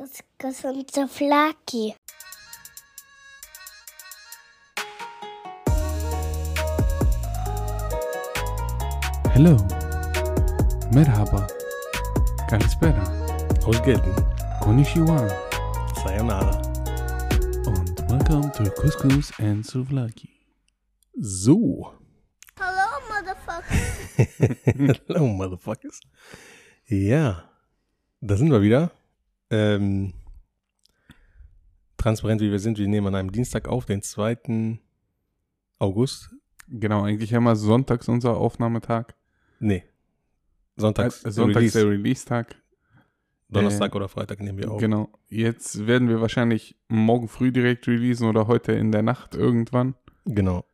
Das gesunde Flaki. Hello. Merhaba. Kalispera. Ausgelten. Konnichiwa. Sayonara. Und welcome to Couscous and Souvlaki. So. Hallo, Motherfucker. Hello, Motherfuckers. Ja, da sind wir wieder. Ähm, transparent wie wir sind, wir nehmen an einem Dienstag auf, den 2. August. Genau, eigentlich haben wir sonntags unser Aufnahmetag. Nee. Sonntags. Äh, Sonntags Release. der Release-Tag. Donnerstag äh, oder Freitag nehmen wir auf. Genau. Jetzt werden wir wahrscheinlich morgen früh direkt releasen oder heute in der Nacht irgendwann. Genau.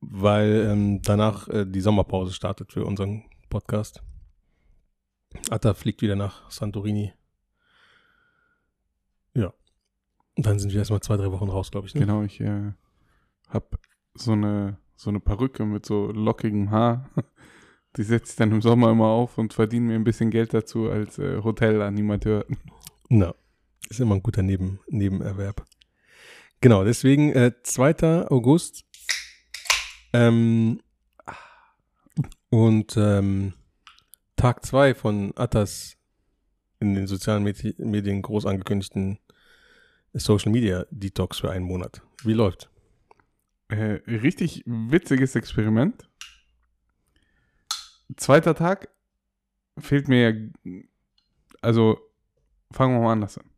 Weil ähm, danach äh, die Sommerpause startet für unseren Podcast. Atta fliegt wieder nach Santorini. Ja. Und dann sind wir erstmal zwei, drei Wochen raus, glaube ich. Ne? Genau, ich äh, habe so eine, so eine Perücke mit so lockigem Haar. Die setze ich dann im Sommer immer auf und verdiene mir ein bisschen Geld dazu als äh, Hotelanimateur. Na, ist immer ein guter Neben Nebenerwerb. Genau, deswegen äh, 2. August. Ähm, und ähm, Tag 2 von Attas in den sozialen Medi Medien groß angekündigten Social Media Detox für einen Monat. Wie läuft? Äh, richtig witziges Experiment. Zweiter Tag fehlt mir. Also, fangen wir mal anders an.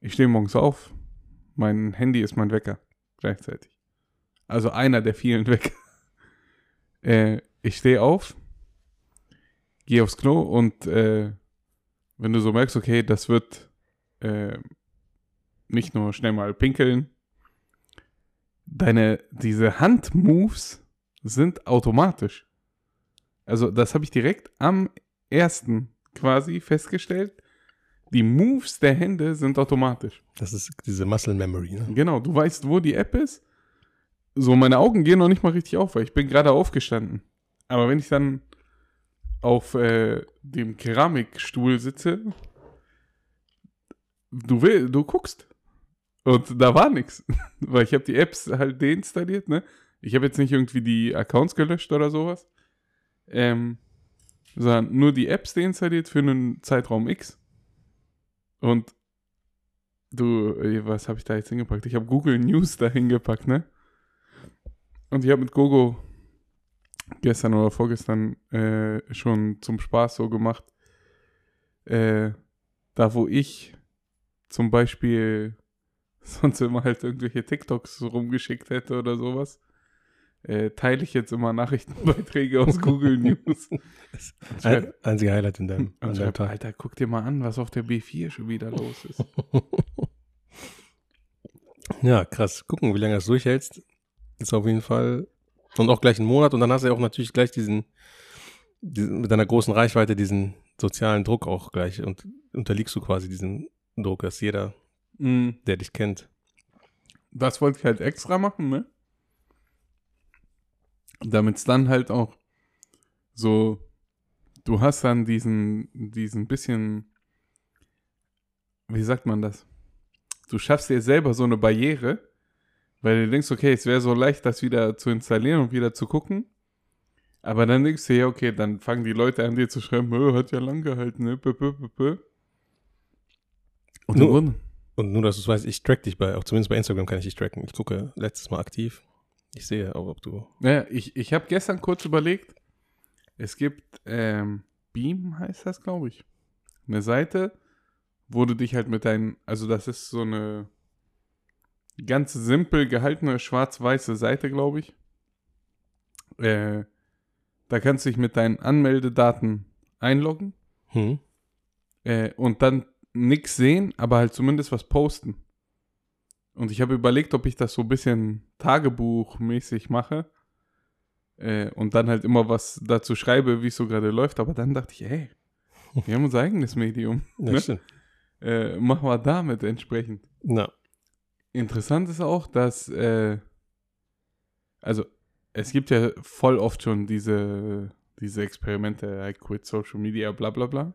Ich stehe morgens auf. Mein Handy ist mein Wecker. Gleichzeitig. Also einer der vielen Wecker. Äh, ich stehe auf, gehe aufs Klo und äh, wenn du so merkst, okay, das wird äh, nicht nur schnell mal pinkeln, deine, diese Handmoves sind automatisch. Also, das habe ich direkt am ersten quasi festgestellt. Die Moves der Hände sind automatisch. Das ist diese Muscle Memory. Ne? Genau, du weißt, wo die App ist. So, meine Augen gehen noch nicht mal richtig auf, weil ich bin gerade aufgestanden. Aber wenn ich dann auf äh, dem Keramikstuhl sitze, du will, du guckst. Und da war nichts. Weil ich habe die Apps halt deinstalliert, ne? Ich habe jetzt nicht irgendwie die Accounts gelöscht oder sowas. Ähm, sondern nur die Apps deinstalliert für einen Zeitraum X. Und du, äh, was habe ich da jetzt hingepackt? Ich habe Google News da hingepackt, ne? Und ich habe mit Gogo gestern oder vorgestern äh, schon zum Spaß so gemacht. Äh, da, wo ich zum Beispiel sonst immer halt irgendwelche TikToks rumgeschickt hätte oder sowas, äh, teile ich jetzt immer Nachrichtenbeiträge aus Google News. Ein, einziger Highlight in deinem, und an deinem Tag. Alter, guck dir mal an, was auf der B4 schon wieder los ist. Ja, krass. Gucken, wie lange das durchhältst. Ist auf jeden Fall. Und auch gleich einen Monat. Und dann hast du ja auch natürlich gleich diesen, diesen mit deiner großen Reichweite diesen sozialen Druck auch gleich. Und unterliegst du quasi diesem Druck, dass jeder, Mm, der dich kennt. das wollte ich halt extra machen, ne? Damit es dann halt auch so, du hast dann diesen, diesen bisschen, wie sagt man das? Du schaffst dir selber so eine Barriere, weil du denkst, okay, es wäre so leicht, das wieder zu installieren und wieder zu gucken. Aber dann denkst du, ja, okay, dann fangen die Leute an dir zu schreiben, "Ö, hat ja lang gehalten, ne? Und Grunde- Und nur, dass du es weißt, ich track dich bei, auch zumindest bei Instagram kann ich dich tracken. Ich gucke letztes Mal aktiv. Ich sehe auch, ob du. Ja, ich, ich habe gestern kurz überlegt, es gibt ähm, Beam, heißt das, glaube ich. Eine Seite, wo du dich halt mit deinen, also das ist so eine ganz simpel gehaltene schwarz-weiße Seite, glaube ich. Äh, da kannst du dich mit deinen Anmeldedaten einloggen Hm? äh, und dann nichts sehen, aber halt zumindest was posten. Und ich habe überlegt, ob ich das so ein bisschen Tagebuchmäßig mache äh, und dann halt immer was dazu schreibe, wie es so gerade läuft. Aber dann dachte ich, ey, wir haben unser eigenes Medium. Ja, Ne? stimmt. Äh, machen wir damit entsprechend. Na, Interessant ist auch, dass, äh, also es gibt ja voll oft schon diese, diese Experimente, I quit Social Media, bla bla bla.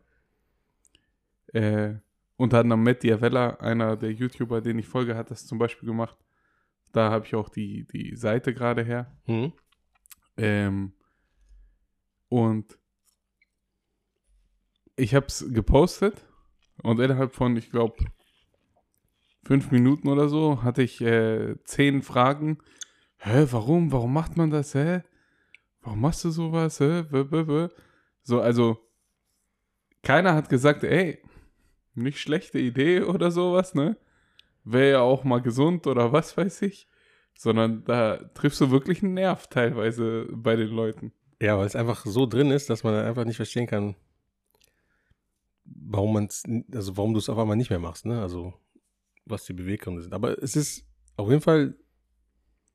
Äh, unter anderem Matt Diavella, einer der YouTuber, den ich folge, hat das zum Beispiel gemacht. Da habe ich auch die, die Seite gerade her. Mhm. Ähm, und ich habe es gepostet und innerhalb von, ich glaube, fünf Minuten oder so hatte ich äh, zehn Fragen. Hä, warum? Warum macht man das? Hä? Warum machst du sowas? Hä? So, also keiner hat gesagt, ey, nicht schlechte Idee oder sowas, ne? Wäre ja auch mal gesund oder was weiß ich. Sondern da triffst du wirklich einen Nerv teilweise bei den Leuten. Ja, weil es einfach so drin ist, dass man einfach nicht verstehen kann, warum man also warum du es auf einmal nicht mehr machst, ne? Also was die Beweggründe sind. Aber es ist auf jeden Fall,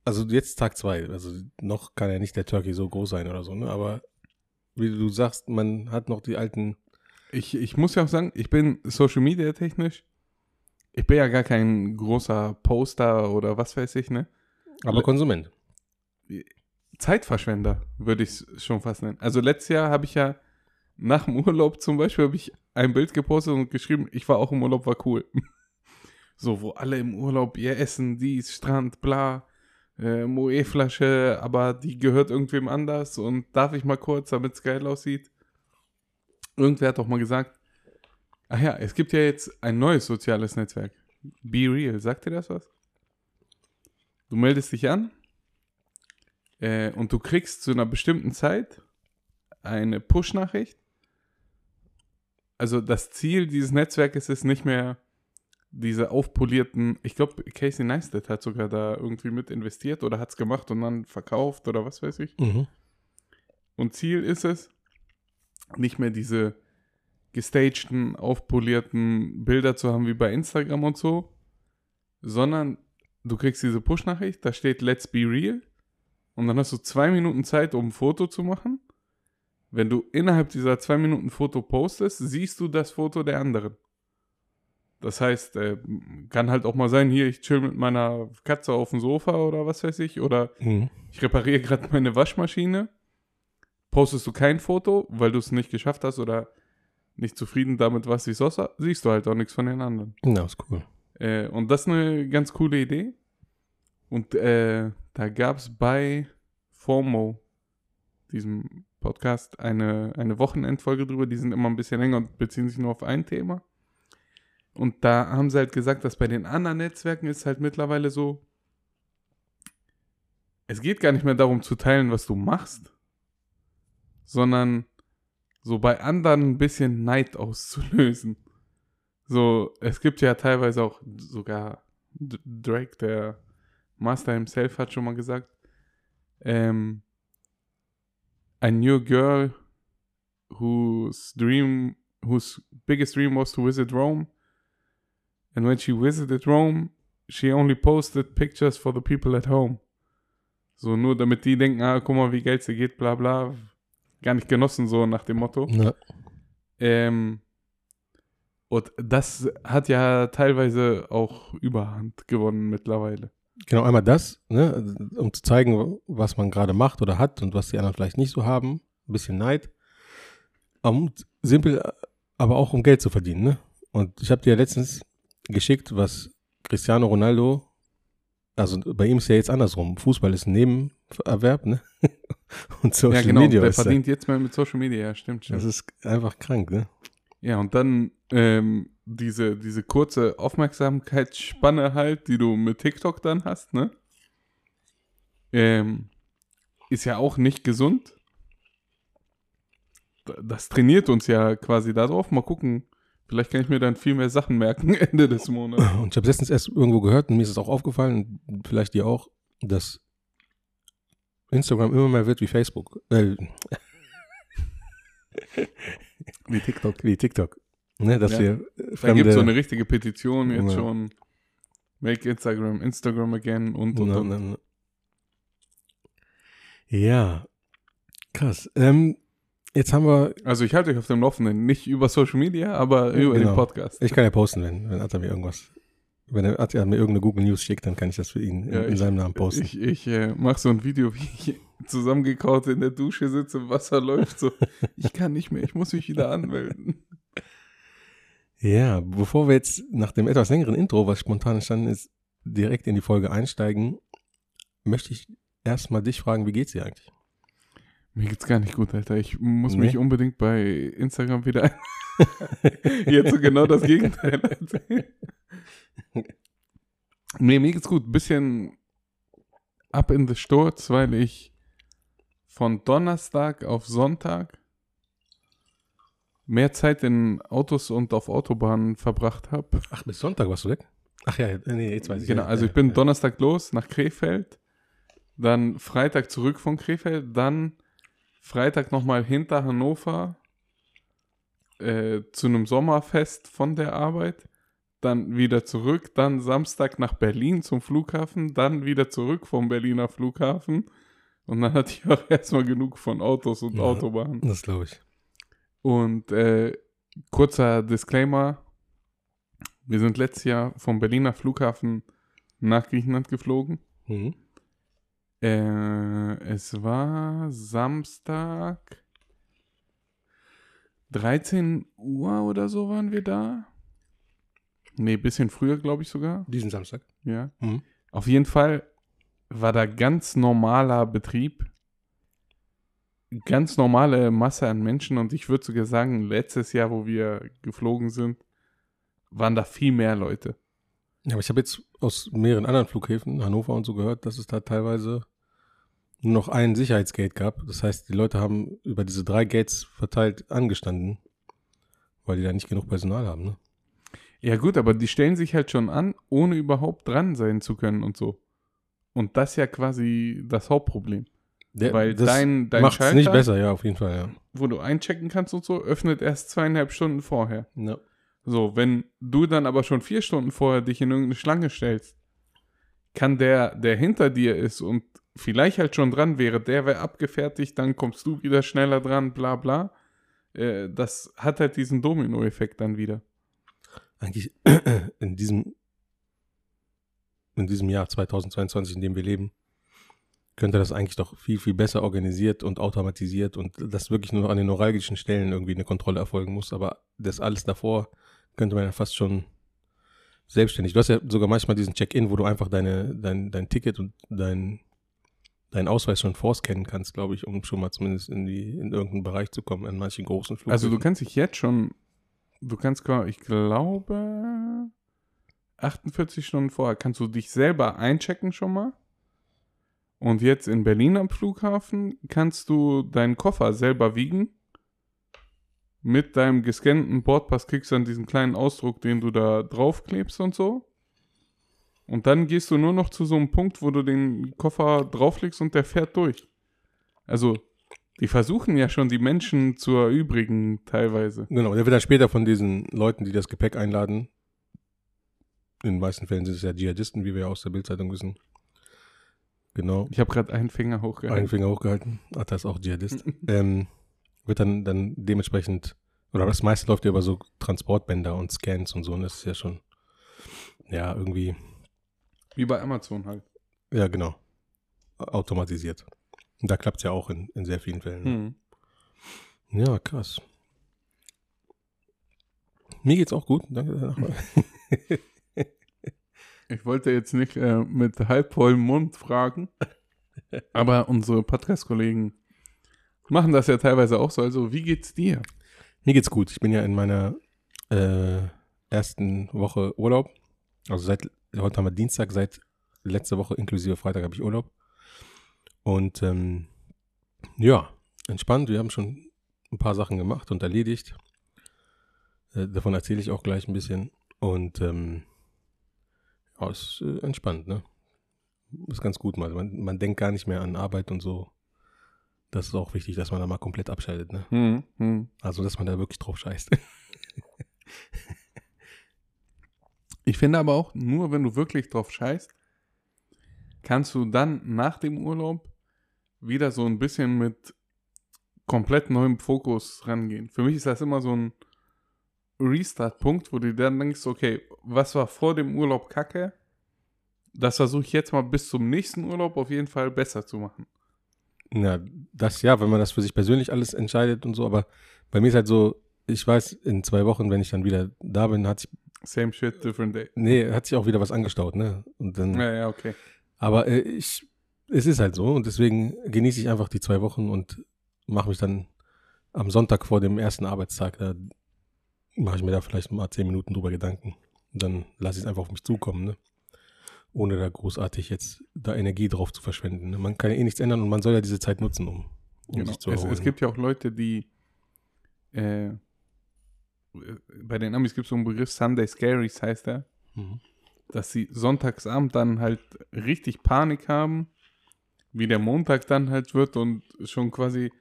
also jetzt Tag zwei, also noch kann ja nicht der Turkey so groß sein oder so, ne? Aber wie du sagst, man hat noch die alten. Ich, ich muss ja auch sagen, ich bin Social Media technisch, ich bin ja gar kein großer Poster oder was weiß ich, ne? Aber Konsument. Zeitverschwender, würde ich es schon fast nennen. Also letztes Jahr habe ich ja nach dem Urlaub zum Beispiel habe ich ein Bild gepostet und geschrieben, ich war auch im Urlaub, war cool. so, wo alle im Urlaub ihr Essen, dies, Strand, bla, äh, Moe-Flasche, aber die gehört irgendwem anders und darf ich mal kurz, damit es geil aussieht. Irgendwer hat doch mal gesagt, ach ja, es gibt ja jetzt ein neues soziales Netzwerk. Be Real, sagt dir das was? Du meldest dich an äh, und du kriegst zu einer bestimmten Zeit eine Push-Nachricht. Also das Ziel dieses Netzwerkes ist nicht mehr diese aufpolierten, ich glaube, Casey Neistat hat sogar da irgendwie mit investiert oder hat es gemacht und dann verkauft oder was weiß ich. Mhm. Und Ziel ist es, nicht mehr diese gestagten, aufpolierten Bilder zu haben wie bei Instagram und so, sondern du kriegst diese Push-Nachricht, da steht Let's be real und dann hast du zwei Minuten Zeit, um ein Foto zu machen. Wenn du innerhalb dieser zwei Minuten Foto postest, siehst du das Foto der anderen. Das heißt, äh, kann halt auch mal sein, hier, ich chill mit meiner Katze auf dem Sofa oder was weiß ich, oder Mhm. ich repariere gerade meine Waschmaschine. Postest du kein Foto, weil du es nicht geschafft hast oder nicht zufrieden damit, was ich so sah, siehst du halt auch nichts von den anderen. Ja, ist cool. Äh, und das ist eine ganz coole Idee. Und äh, da gab es bei FOMO, diesem Podcast, eine, eine Wochenendfolge drüber. Die sind immer ein bisschen länger und beziehen sich nur auf ein Thema. Und da haben sie halt gesagt, dass bei den anderen Netzwerken ist halt mittlerweile so, es geht gar nicht mehr darum zu teilen, was du machst, sondern so bei anderen ein bisschen Neid auszulösen. So, es gibt ja teilweise auch sogar Drake, der Master himself, hat schon mal gesagt, ähm, a girl whose dream, whose biggest dream was to visit Rome. And when she visited Rome, she only posted pictures for the people at home. So, nur damit die denken, ah, guck mal, wie Geld sie geht, bla bla. Gar nicht genossen, so nach dem Motto. Ja. Ähm, und das hat ja teilweise auch Überhand gewonnen mittlerweile. Genau, einmal das, ne, um zu zeigen, was man gerade macht oder hat und was die anderen vielleicht nicht so haben. Ein bisschen Neid. Und simpel, aber auch um Geld zu verdienen, ne? Und ich habe dir letztens geschickt, was Cristiano Ronaldo, also bei ihm ist ja jetzt andersrum. Fußball ist ein Nebenerwerb, ne? Und Social ja, genau. Media der da- verdient jetzt mal mit Social Media, ja, stimmt, stimmt. Das ist einfach krank, ne? Ja, und dann ähm, diese, diese kurze Aufmerksamkeitsspanne halt, die du mit TikTok dann hast, ne? Ähm, ist ja auch nicht gesund. Das trainiert uns ja quasi darauf. Mal gucken. Vielleicht kann ich mir dann viel mehr Sachen merken Ende des Monats. Und ich habe letztens erst irgendwo gehört und mir ist es auch aufgefallen, vielleicht dir auch, dass Instagram immer mehr wird wie Facebook. Äh, Wie TikTok. wie TikTok. Ne, dass Ja. wir äh, Da gibt fremde, es so eine richtige Petition jetzt Ja. schon. Make Instagram Instagram again und und und. na. Ja, krass. Ähm, jetzt haben wir, Also ich halte euch auf dem Laufenden. Nicht über Social Media, aber über den genau. Podcast. ich kann ja posten, wenn, wenn Atta mir irgendwas, wenn er Atta mir irgendeine Google News schickt, dann kann ich das für ihn in, Ja, in seinem Namen posten. Ich, ich äh, mache so ein Video, wie ich zusammengekaut in der Dusche sitze, Wasser läuft so. Ich kann nicht mehr, ich muss mich wieder anmelden. Ja, bevor wir jetzt nach dem etwas längeren Intro, was spontan entstanden ist, direkt in die Folge einsteigen, möchte ich erstmal dich fragen, wie geht's dir eigentlich? Mir geht's gar nicht gut, Alter. Ich muss Nee? mich unbedingt bei Instagram wieder ein. Jetzt so genau das Gegenteil. nee, mir geht's gut. Bisschen up in the Sturz, weil ich von Donnerstag auf Sonntag mehr Zeit in Autos und auf Autobahnen verbracht habe. Ach, bis Sonntag warst du weg? Ach ja, nee, jetzt weiß ich. Genau, ja, also ich bin ja. Donnerstag los nach Krefeld, dann Freitag zurück von Krefeld, dann Freitag nochmal hinter Hannover äh, zu einem Sommerfest von der Arbeit, dann wieder zurück, dann Samstag nach Berlin zum Flughafen, dann wieder zurück vom Berliner Flughafen und dann hatte ich auch erstmal genug von Autos und Ja. Autobahnen. Das glaube ich. Und äh, kurzer Disclaimer: Wir sind letztes Jahr vom Berliner Flughafen nach Griechenland geflogen. Mhm. Äh, es war Samstag 13 Uhr oder so waren wir da. Nee, bisschen früher, glaube ich sogar. Diesen Samstag. Ja. Mhm. Auf jeden Fall war da ganz normaler Betrieb. Ganz normale Masse an Menschen und ich würde sogar sagen, letztes Jahr, wo wir geflogen sind, waren da viel mehr Leute. Ja, aber ich habe jetzt aus mehreren anderen Flughäfen, Hannover und so gehört, dass es da teilweise nur noch ein Sicherheitsgate gab. Das heißt, die Leute haben über diese drei Gates verteilt angestanden, weil die da nicht genug Personal haben. Ne? Ja gut, aber die stellen sich halt schon an, ohne überhaupt dran sein zu können und so. Und das ist ja quasi das Hauptproblem. Der, Weil das dein, dein Schalter, nicht besser, ja, auf jeden Fall, ja. wo du einchecken kannst und so, öffnet erst zweieinhalb Stunden vorher. ja. So, wenn du dann aber schon vier Stunden vorher dich in irgendeine Schlange stellst, kann der, der hinter dir ist und vielleicht halt schon dran wäre, der wäre abgefertigt, dann kommst du wieder schneller dran, bla bla. Äh, das hat halt diesen Domino-Effekt dann wieder. Eigentlich in diesem, in diesem Jahr 2022, in dem wir leben, könnte das eigentlich doch viel, viel besser organisiert und automatisiert und dass wirklich nur an den neuralgischen Stellen irgendwie eine Kontrolle erfolgen muss. Aber das alles davor könnte man ja fast schon selbstständig. Du hast ja sogar manchmal diesen Check-in, wo du einfach deine, dein, dein Ticket und dein, deinen Ausweis schon vorscannen kannst, glaube ich, um schon mal zumindest in, die, in irgendeinen Bereich zu kommen, an manchen großen Flughäfen. Also du kannst dich jetzt schon, du kannst, ich glaube, 48 Stunden vorher kannst du dich selber einchecken schon mal. Und jetzt in Berlin am Flughafen kannst du deinen Koffer selber wiegen. Mit deinem gescannten Bordpass kriegst du dann diesen kleinen Ausdruck, den du da draufklebst und so. Und dann gehst du nur noch zu so einem Punkt, wo du den Koffer drauflegst und der fährt durch. Also, die versuchen ja schon die Menschen zu erübrigen teilweise. Genau, der wird dann später von diesen Leuten, die das Gepäck einladen, in den meisten Fällen sind es ja Dschihadisten, wie wir ja aus der Bildzeitung wissen. Genau, Ich habe gerade einen Finger hochgehalten. einen Finger hochgehalten, ach, das ist auch Dschihadist. ähm, wird dann, dann dementsprechend, oder das meiste läuft ja über so Transportbänder und Scans und so, und das ist ja schon, ja, irgendwie, Wie bei Amazon halt. ja, genau, automatisiert. Und da klappt es ja auch in, in sehr vielen Fällen. Hm. Ja, krass. Mir geht's auch gut, danke. Ich wollte jetzt nicht äh, mit halb vollem Mund fragen, aber unsere Podcast-Kollegen machen das ja teilweise auch so. Also, wie geht's dir? Mir geht's gut. Ich bin ja in meiner äh, ersten Woche Urlaub. Also seit heute haben wir Dienstag, seit letzter Woche inklusive Freitag habe ich Urlaub. Und ähm, ja, entspannt. Wir haben schon ein paar Sachen gemacht und erledigt. Äh, davon erzähle ich auch gleich ein bisschen. Und ähm, ja, ist äh, entspannt, ne? Ist ganz gut mal. Man, man denkt gar nicht mehr an Arbeit und so. Das ist auch wichtig, dass man da mal komplett abschaltet, ne? Hm, hm. Also, dass man da wirklich drauf scheißt. Ich finde aber auch, nur wenn du wirklich drauf scheißt, kannst du dann nach dem Urlaub wieder so ein bisschen mit komplett neuem Fokus rangehen. Für mich ist das immer so ein Restart-Punkt, wo du dann denkst, okay, was war vor dem Urlaub kacke? Das versuche ich jetzt mal bis zum nächsten Urlaub auf jeden Fall besser zu machen. Ja, das ja, wenn man das für sich persönlich alles entscheidet und so, aber bei mir ist halt so, ich weiß, in zwei Wochen, wenn ich dann wieder da bin, hat sich, Same shit, different day. nee, hat sich auch wieder was angestaut, ne? Und dann, Ja, ja, okay. aber äh, ich, es ist halt so und deswegen genieße ich einfach die zwei Wochen und mache mich dann am Sonntag vor dem ersten Arbeitstag, da mache ich mir da vielleicht mal zehn Minuten drüber Gedanken. Und dann lasse ich es einfach auf mich zukommen, ne? Ohne da großartig jetzt da Energie drauf zu verschwenden. Ne? Man kann ja eh nichts ändern und man soll ja diese Zeit nutzen, um, um Genau. sich zu Es, erholen. es gibt ja auch Leute, die äh, bei den Amis gibt es so einen Begriff Sunday Scaries heißt er, Mhm. dass sie Sonntagsabend dann halt richtig Panik haben, wie der Montag dann halt wird und schon quasi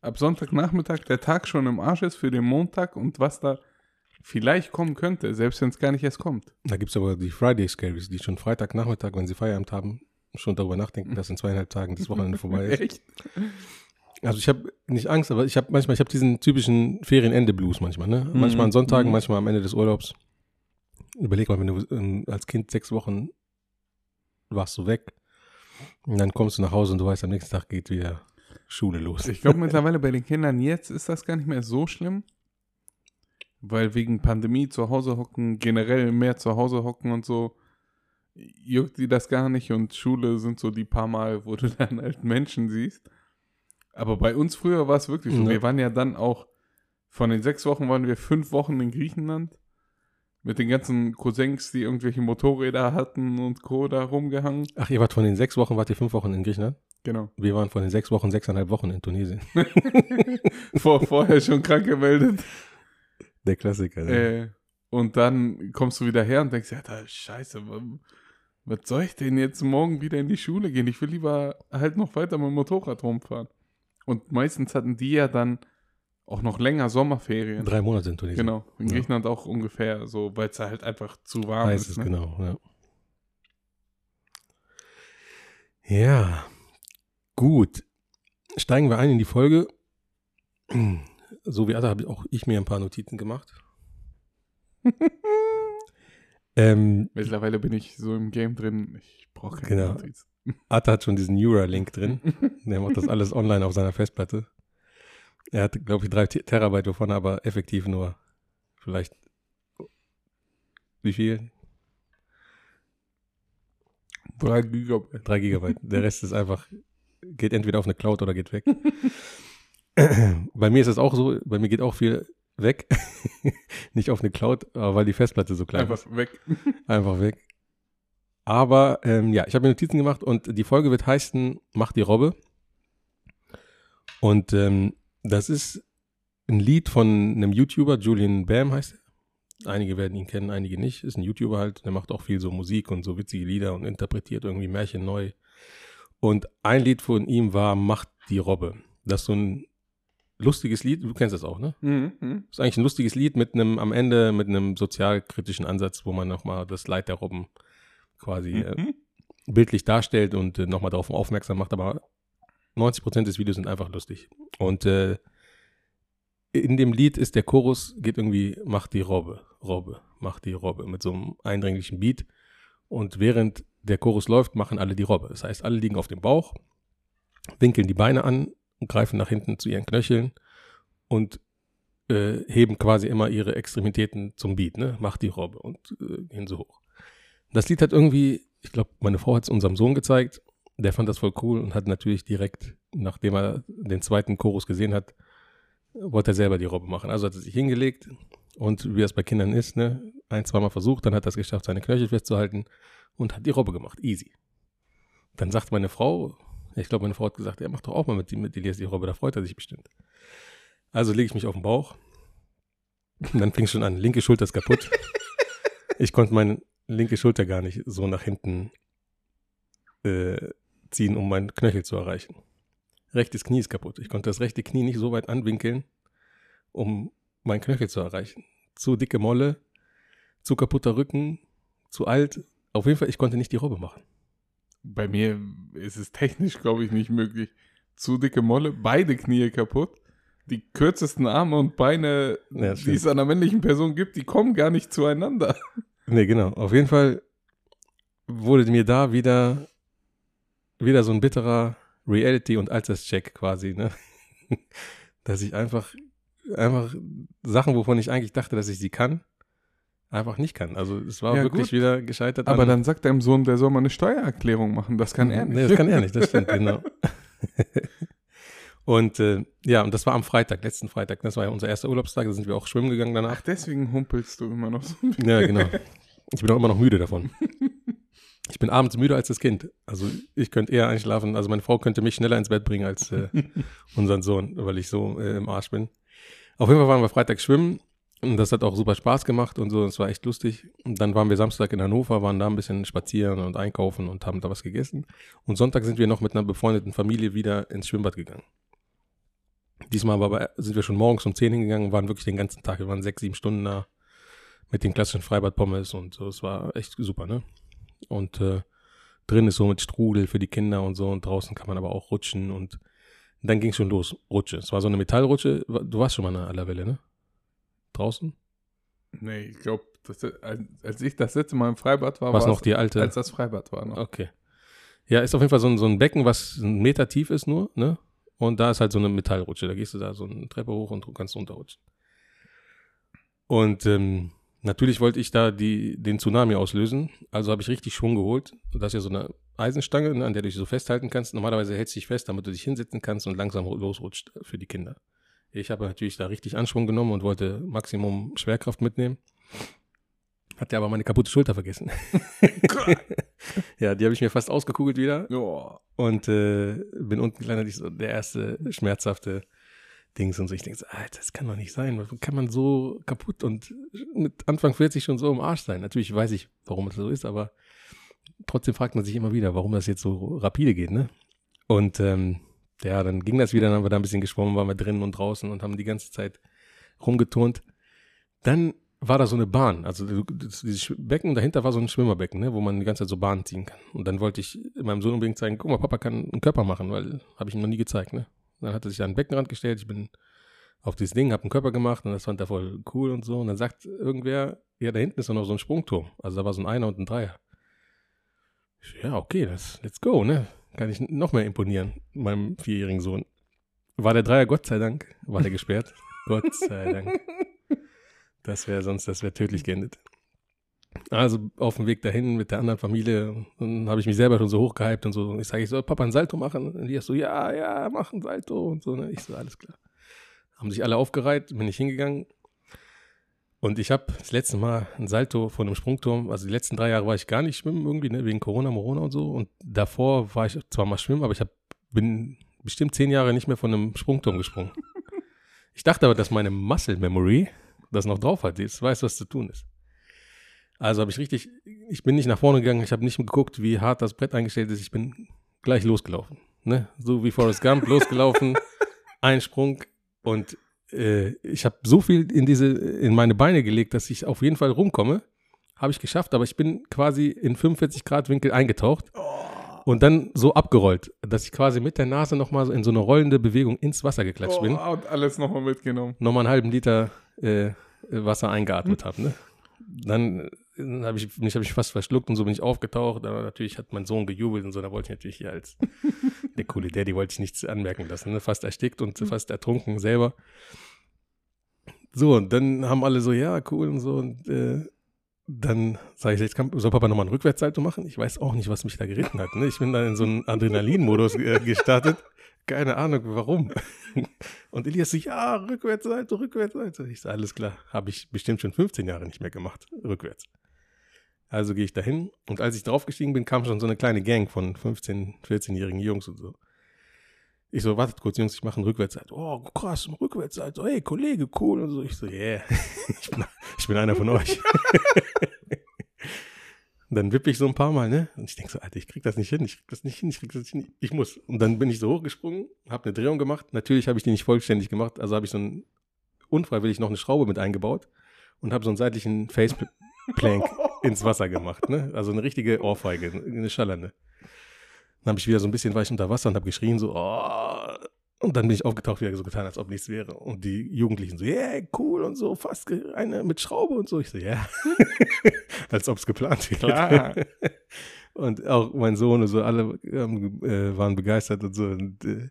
ab Sonntagnachmittag der Tag schon im Arsch ist für den Montag und was da vielleicht kommen könnte, selbst wenn es gar nicht erst kommt. Da gibt es aber die Friday Scaries, die schon Freitagnachmittag, wenn sie Feierabend haben, schon darüber nachdenken, dass in zweieinhalb Tagen das Wochenende vorbei ist. Echt? Also ich habe nicht Angst, aber ich habe manchmal, ich habe diesen typischen Ferienende-Blues manchmal, ne? Manchmal an Sonntagen, Mhm. manchmal am Ende des Urlaubs. Überleg mal, wenn du ähm, als Kind sechs Wochen warst du weg und dann kommst du nach Hause und du weißt, am nächsten Tag geht wieder Schule los. Ich glaube mittlerweile bei den Kindern jetzt ist das gar nicht mehr so schlimm, weil wegen Pandemie zu Hause hocken, generell mehr zu Hause hocken und so, juckt die das gar nicht und Schule sind so die paar Mal, wo du dann halt Menschen siehst. Aber bei uns früher war es wirklich so. Ja. Wir waren ja dann auch, von den sechs Wochen waren wir fünf Wochen in Griechenland mit den ganzen Cousins, die irgendwelche Motorräder hatten und Co. da rumgehangen. Ach, ihr wart von den sechs Wochen, wart ihr fünf Wochen in Griechenland? Genau. Wir waren von den sechs Wochen sechseinhalb Wochen in Tunesien. Vor, vorher schon krank gemeldet. Der Klassiker. Ne? Äh, und dann kommst du wieder her und denkst, ja, da scheiße, wa- was soll ich denn jetzt morgen wieder in die Schule gehen? Ich will lieber halt noch weiter mit dem Motorrad rumfahren. Und meistens hatten die ja dann auch noch länger Sommerferien. Drei Monate in Tunesien. Genau. In Ja. Griechenland auch ungefähr so, weil es halt einfach zu warm Heiß ist. es, ne? genau, ja. Ja, gut. Steigen wir ein in die Folge. So wie alle habe auch ich mir ein paar Notizen gemacht. ähm, Mittlerweile bin ich so im Game drin, ich brauche keine Genau. Notiz. Atta hat schon diesen Neuralink drin. Der macht das alles online auf seiner Festplatte. Er hat, glaube ich, drei Te- Terabyte wovon, aber effektiv nur vielleicht wie viel? Drei Gigabyte. Drei Gigabyte. Der Rest ist einfach, geht entweder auf eine Cloud oder geht weg. Bei mir ist es auch so, bei mir geht auch viel weg. Nicht auf eine Cloud, aber weil die Festplatte so klein ist. Einfach weg. Einfach weg. Aber ähm, ja, ich habe mir Notizen gemacht und die Folge wird heißen Mach die Robbe. Und ähm, das ist ein Lied von einem YouTuber, Julian Bam heißt er. Einige werden ihn kennen, einige nicht. Ist ein YouTuber halt, der macht auch viel so Musik und so witzige Lieder und interpretiert irgendwie Märchen neu. Und ein Lied von ihm war Macht die Robbe. Das ist so ein lustiges Lied, du kennst das auch, ne? Mhm, mhm. ist eigentlich ein lustiges Lied mit einem, am Ende mit einem sozialkritischen Ansatz, wo man nochmal das Leid der Robben quasi äh, Mhm. bildlich darstellt und äh, nochmal darauf aufmerksam macht, aber 90 Prozent des Videos sind einfach lustig. Und äh, in dem Lied ist der Chorus, geht irgendwie, mach die Robbe, Robbe, mach die Robbe, mit so einem eindringlichen Beat. Und während der Chorus läuft, machen alle die Robbe. Das heißt, alle liegen auf dem Bauch, winkeln die Beine an und greifen nach hinten zu ihren Knöcheln und äh, heben quasi immer ihre Extremitäten zum Beat, ne? Mach die Robbe und äh, gehen so hoch. Das Lied hat irgendwie, ich glaube, meine Frau hat es unserem Sohn gezeigt. Der fand das voll cool und hat natürlich direkt, nachdem er den zweiten Chorus gesehen hat, wollte er selber die Robbe machen. Also hat er sich hingelegt und wie es bei Kindern ist, ne, ein, zweimal versucht, dann hat er es geschafft, seine Knöchel festzuhalten und hat die Robbe gemacht. Easy. Dann sagt meine Frau, ich glaube, meine Frau hat gesagt, er macht doch auch mal mit, mit Elias die Robbe, da freut er sich bestimmt. Also lege ich mich auf den Bauch. Und dann fing es schon an, linke Schulter ist kaputt. Ich konnte meine linke Schulter gar nicht so nach hinten äh, ziehen, um meinen Knöchel zu erreichen. Rechtes Knie ist kaputt. Ich konnte das rechte Knie nicht so weit anwinkeln, um meinen Knöchel zu erreichen. Zu dicke Molle, zu kaputter Rücken, zu alt. Auf jeden Fall, ich konnte nicht die Robbe machen. Bei mir ist es technisch, glaube ich, nicht möglich. Zu dicke Molle, beide Knie kaputt. Die kürzesten Arme und Beine, Ja, die es einer männlichen Person gibt, die kommen gar nicht zueinander. Nee, genau. Auf jeden Fall wurde mir da wieder, wieder so ein bitterer Reality- und Alterscheck quasi, ne? Dass ich einfach einfach Sachen, wovon ich eigentlich dachte, dass ich sie kann, einfach nicht kann. Also es war Ja, wirklich gut. wieder gescheitert. Aber an- dann sagt deinem Sohn, der soll mal eine Steuererklärung machen. Das kann er nicht. Nee, das kann er nicht, das stimmt, genau. und äh, ja, und das war am Freitag, letzten Freitag. Das war ja unser erster Urlaubstag, da sind wir auch schwimmen gegangen danach. Ach, deswegen humpelst du immer noch so. Ja, genau. Ich bin auch immer noch müde davon. Ich bin abends müde als das Kind. Also ich könnte eher einschlafen. Also meine Frau könnte mich schneller ins Bett bringen als äh, unseren Sohn, weil ich so äh, im Arsch bin. Auf jeden Fall waren wir Freitag schwimmen und das hat auch super Spaß gemacht und so. Es war echt lustig. Und dann waren wir Samstag in Hannover, waren da ein bisschen spazieren und einkaufen und haben da was gegessen. Und Sonntag sind wir noch mit einer befreundeten Familie wieder ins Schwimmbad gegangen. Diesmal aber sind wir schon morgens um 10 hingegangen waren wirklich den ganzen Tag. Wir waren sechs, sieben Stunden da mit den klassischen Freibad-Pommes und so. Es war echt super, ne? Und äh, drin ist so mit Strudel für die Kinder und so und draußen kann man aber auch rutschen und dann ging es schon los. Rutsche. Es war so eine Metallrutsche. Du warst schon mal an der Allerwelle, ne? Draußen? Nee, ich glaube, als ich das letzte Mal im Freibad war, Was war noch die alte. als das Freibad war noch. Okay. Ja, ist auf jeden Fall so ein, so ein Becken, was einen Meter tief ist nur, ne? Und da ist halt so eine Metallrutsche. Da gehst du da so eine Treppe hoch und du kannst runterrutschen. Und ähm, natürlich wollte ich da die, den Tsunami auslösen. Also habe ich richtig Schwung geholt. Das ist ja so eine Eisenstange, ne, an der du dich so festhalten kannst. Normalerweise hältst du dich fest, damit du dich hinsetzen kannst und langsam losrutscht für die Kinder. Ich habe natürlich da richtig Anschwung genommen und wollte Maximum Schwerkraft mitnehmen. Hatte aber meine kaputte Schulter vergessen. ja, die habe ich mir fast ausgekugelt wieder Ja. und äh, bin unten kleiner, so der erste schmerzhafte Dings und so. Ich denke so, Alter, das kann doch nicht sein. Wie kann man so kaputt und mit Anfang 40 schon so im Arsch sein? Natürlich weiß ich, warum es so ist, aber trotzdem fragt man sich immer wieder, warum das jetzt so rapide geht, ne? Und ähm, ja, dann ging das wieder, dann haben wir da ein bisschen geschwommen, waren wir drinnen und draußen und haben die ganze Zeit rumgeturnt. Dann war da so eine Bahn, also dieses Becken dahinter war so ein Schwimmerbecken, ne, wo man die ganze Zeit so Bahn ziehen kann. Und dann wollte ich meinem Sohn unbedingt zeigen, guck mal, Papa kann einen Körper machen, weil habe ich ihm noch nie gezeigt, ne. Dann hat er sich an den Beckenrand gestellt, ich bin auf dieses Ding, habe einen Körper gemacht und das fand er voll cool und so. Und dann sagt irgendwer, ja, da hinten ist doch noch so ein Sprungturm. Also da war so ein Einer und ein Dreier. Ich ja, okay, das, let's go, ne? Kann ich noch mehr imponieren, meinem vierjährigen Sohn. War der Dreier, Gott sei Dank, war der gesperrt. Gott sei Dank. Das wäre sonst, das wäre tödlich geendet. Also auf dem Weg dahin mit der anderen Familie, dann habe ich mich selber schon so hochgehypt und so. Ich sage, ich soll Papa ein Salto machen? Und die so, ja, ja, mach ein Salto und so. Ne? Ich so, alles klar. Haben sich alle aufgereiht, bin ich hingegangen. Und ich habe das letzte Mal ein Salto von einem Sprungturm, also die letzten drei Jahre war ich gar nicht schwimmen irgendwie, ne, wegen Corona, Morona und so. Und davor war ich zwar mal schwimmen, aber ich hab, bin bestimmt zehn Jahre nicht mehr von einem Sprungturm gesprungen. Ich dachte aber, dass meine Muscle Memory das noch drauf hat, jetzt weiß, was zu tun ist. Also habe ich richtig, ich bin nicht nach vorne gegangen, ich habe nicht geguckt, wie hart das Brett eingestellt ist, ich bin gleich losgelaufen. Ne? So wie Forrest Gump, losgelaufen, ein Sprung und äh, ich habe so viel in diese, in meine Beine gelegt, dass ich auf jeden Fall rumkomme. Habe ich geschafft, aber ich bin quasi in 45 Grad Winkel eingetaucht und dann so abgerollt, dass ich quasi mit der Nase nochmal so in so eine rollende Bewegung ins Wasser geklatscht Oh, bin. und alles nochmal mitgenommen. Nochmal einen halben Liter äh, Wasser eingeatmet habe. Ne? Dann, dann habe ich mich hab ich fast verschluckt und so bin ich aufgetaucht. Aber natürlich hat mein Sohn gejubelt und so. Da wollte ich natürlich hier als der coole Daddy wollte ich nichts anmerken lassen. Ne? Fast erstickt und fast ertrunken selber. So, und dann haben alle so, ja, cool und so. Und äh, dann sage ich, jetzt kann, soll Papa nochmal einen Rückwärtssalto machen? Ich weiß auch nicht, was mich da geritten hat. Ne? Ich bin da in so einen Adrenalin-Modus äh, gestartet. Keine Ahnung, warum. Und Elias so, ja, Rückwärtssalto, Rückwärtssalto. Ich so, alles klar. Habe ich bestimmt schon 15 Jahre nicht mehr gemacht. Rückwärts. Also gehe ich dahin. Und als ich draufgestiegen bin, kam schon so eine kleine Gang von 15-, 14-jährigen Jungs und so. Ich so, wartet kurz, Jungs, ich mache einen Rückwärtssalto. Oh, krass, ein Rückwärtssalto. Hey, Kollege, cool. Und so. Ich so, yeah, ich bin, ich bin einer von euch. Und dann wippe ich so ein paar Mal, ne? Und ich denke so, Alter, ich krieg das nicht hin, ich krieg das nicht hin, ich krieg das nicht hin, ich muss. Und dann bin ich so hochgesprungen, habe eine Drehung gemacht. Natürlich habe ich die nicht vollständig gemacht, also habe ich so ein unfreiwillig noch eine Schraube mit eingebaut und habe so einen seitlichen Faceplank ins Wasser gemacht, ne? Also eine richtige Ohrfeige, eine schallernde. Dann habe ich wieder so ein bisschen weich unter Wasser und habe geschrien so, oh. Und dann bin ich aufgetaucht, wieder so getan, als ob nichts wäre. Und die Jugendlichen so, yeah, cool und so, fast eine mit Schraube und so. Ich so, ja. als ob es geplant wäre. Klar. Und auch mein Sohn und so, alle ähm, äh, waren begeistert und so. Und äh,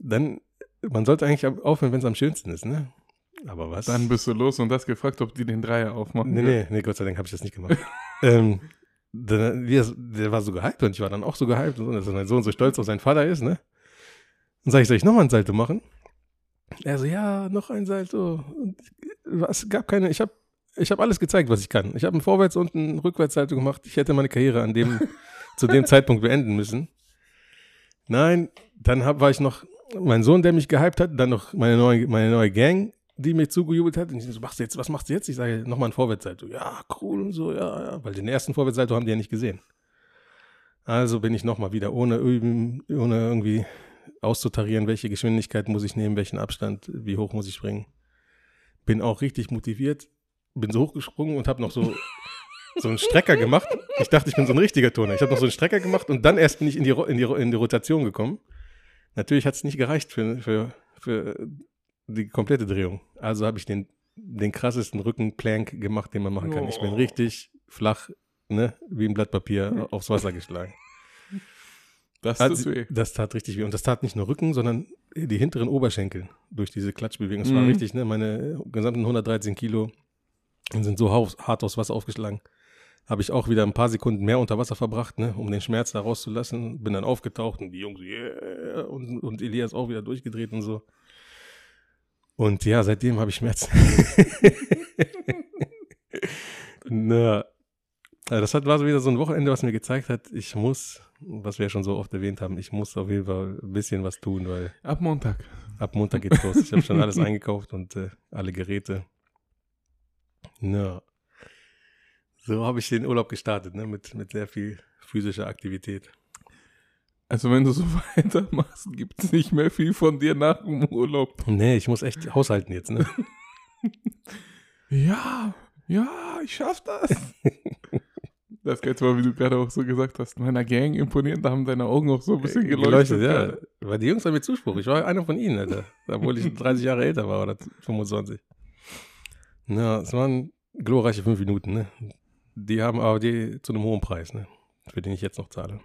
dann man sollte eigentlich aufhören, wenn es am schönsten ist, ne? Aber was? Dann bist du los und hast gefragt, ob die den Dreier aufmachen. Nee, nee, nee, Gott sei Dank habe ich das nicht gemacht. ähm, der, der, war so gehypt und ich war dann auch so gehypt und dass mein Sohn so stolz auf seinen Vater ist, ne? Dann sage ich, soll ich nochmal ein Salto machen? Er so, ja, noch ein Salto. Und es gab keine, ich habe ich hab alles gezeigt, was ich kann. Ich habe ein Vorwärts- und ein Rückwärtssalto gemacht. Ich hätte meine Karriere an dem, zu dem Zeitpunkt beenden müssen. Nein, dann hab, war ich noch, mein Sohn, der mich gehypt hat, dann noch meine neue, meine neue Gang, die mir zugejubelt hat. Und ich so, machst du jetzt, was machst du jetzt? Ich sage, nochmal ein Vorwärtssalto. Ja, cool und so, ja, ja. Weil den ersten Vorwärtssalto haben die ja nicht gesehen. Also bin ich nochmal wieder ohne üben, ohne irgendwie auszutarieren, welche Geschwindigkeit muss ich nehmen, welchen Abstand, wie hoch muss ich springen. Bin auch richtig motiviert, bin so hochgesprungen und habe noch so, so einen Strecker gemacht. Ich dachte, ich bin so ein richtiger Turner. Ich habe noch so einen Strecker gemacht und dann erst bin ich in die, in die, in die Rotation gekommen. Natürlich hat es nicht gereicht für, für, für die komplette Drehung. Also habe ich den, den krassesten Rückenplank gemacht, den man machen kann. Ich bin Oh. richtig flach, ne, wie ein Blatt Papier aufs Wasser geschlagen. Das Hat, weh. das tat richtig weh. Und das tat nicht nur Rücken, sondern die hinteren Oberschenkel durch diese Klatschbewegung. Es war Mhm. richtig, ne? Meine gesamten 113 Kilo sind so hart aufs Wasser aufgeschlagen. Habe ich auch wieder ein paar Sekunden mehr unter Wasser verbracht, ne? um den Schmerz da rauszulassen. Bin dann aufgetaucht und die Jungs, yeah, und, und Elias auch wieder durchgedreht und so. Und ja, seitdem habe ich Schmerzen. Na, ja, das hat, war so wieder so ein Wochenende, was mir gezeigt hat, ich muss, was wir ja schon so oft erwähnt haben, ich muss auf jeden Fall ein bisschen was tun, weil Ab Montag. ab Montag geht's los. Ich habe schon alles eingekauft und äh, alle Geräte. Na. So habe ich den Urlaub gestartet, ne? mit, mit sehr viel physischer Aktivität. Also wenn du so weitermachst, gibt es nicht mehr viel von dir nach dem Urlaub. Nee, ich muss echt haushalten jetzt, ne? Ja, ja, ich schaff das. Das Geilste war, wie du gerade auch so gesagt hast, meiner Gang imponieren, da haben deine Augen auch so ein bisschen geleuchtet. ja. gerade. Weil die Jungs haben mir Zuspruch. Ich war einer von ihnen, Alter. Obwohl ich 30 Jahre älter war oder 25. Na, es waren glorreiche fünf Minuten, ne? Die haben aber die zu einem hohen Preis, ne? Für den ich jetzt noch zahle.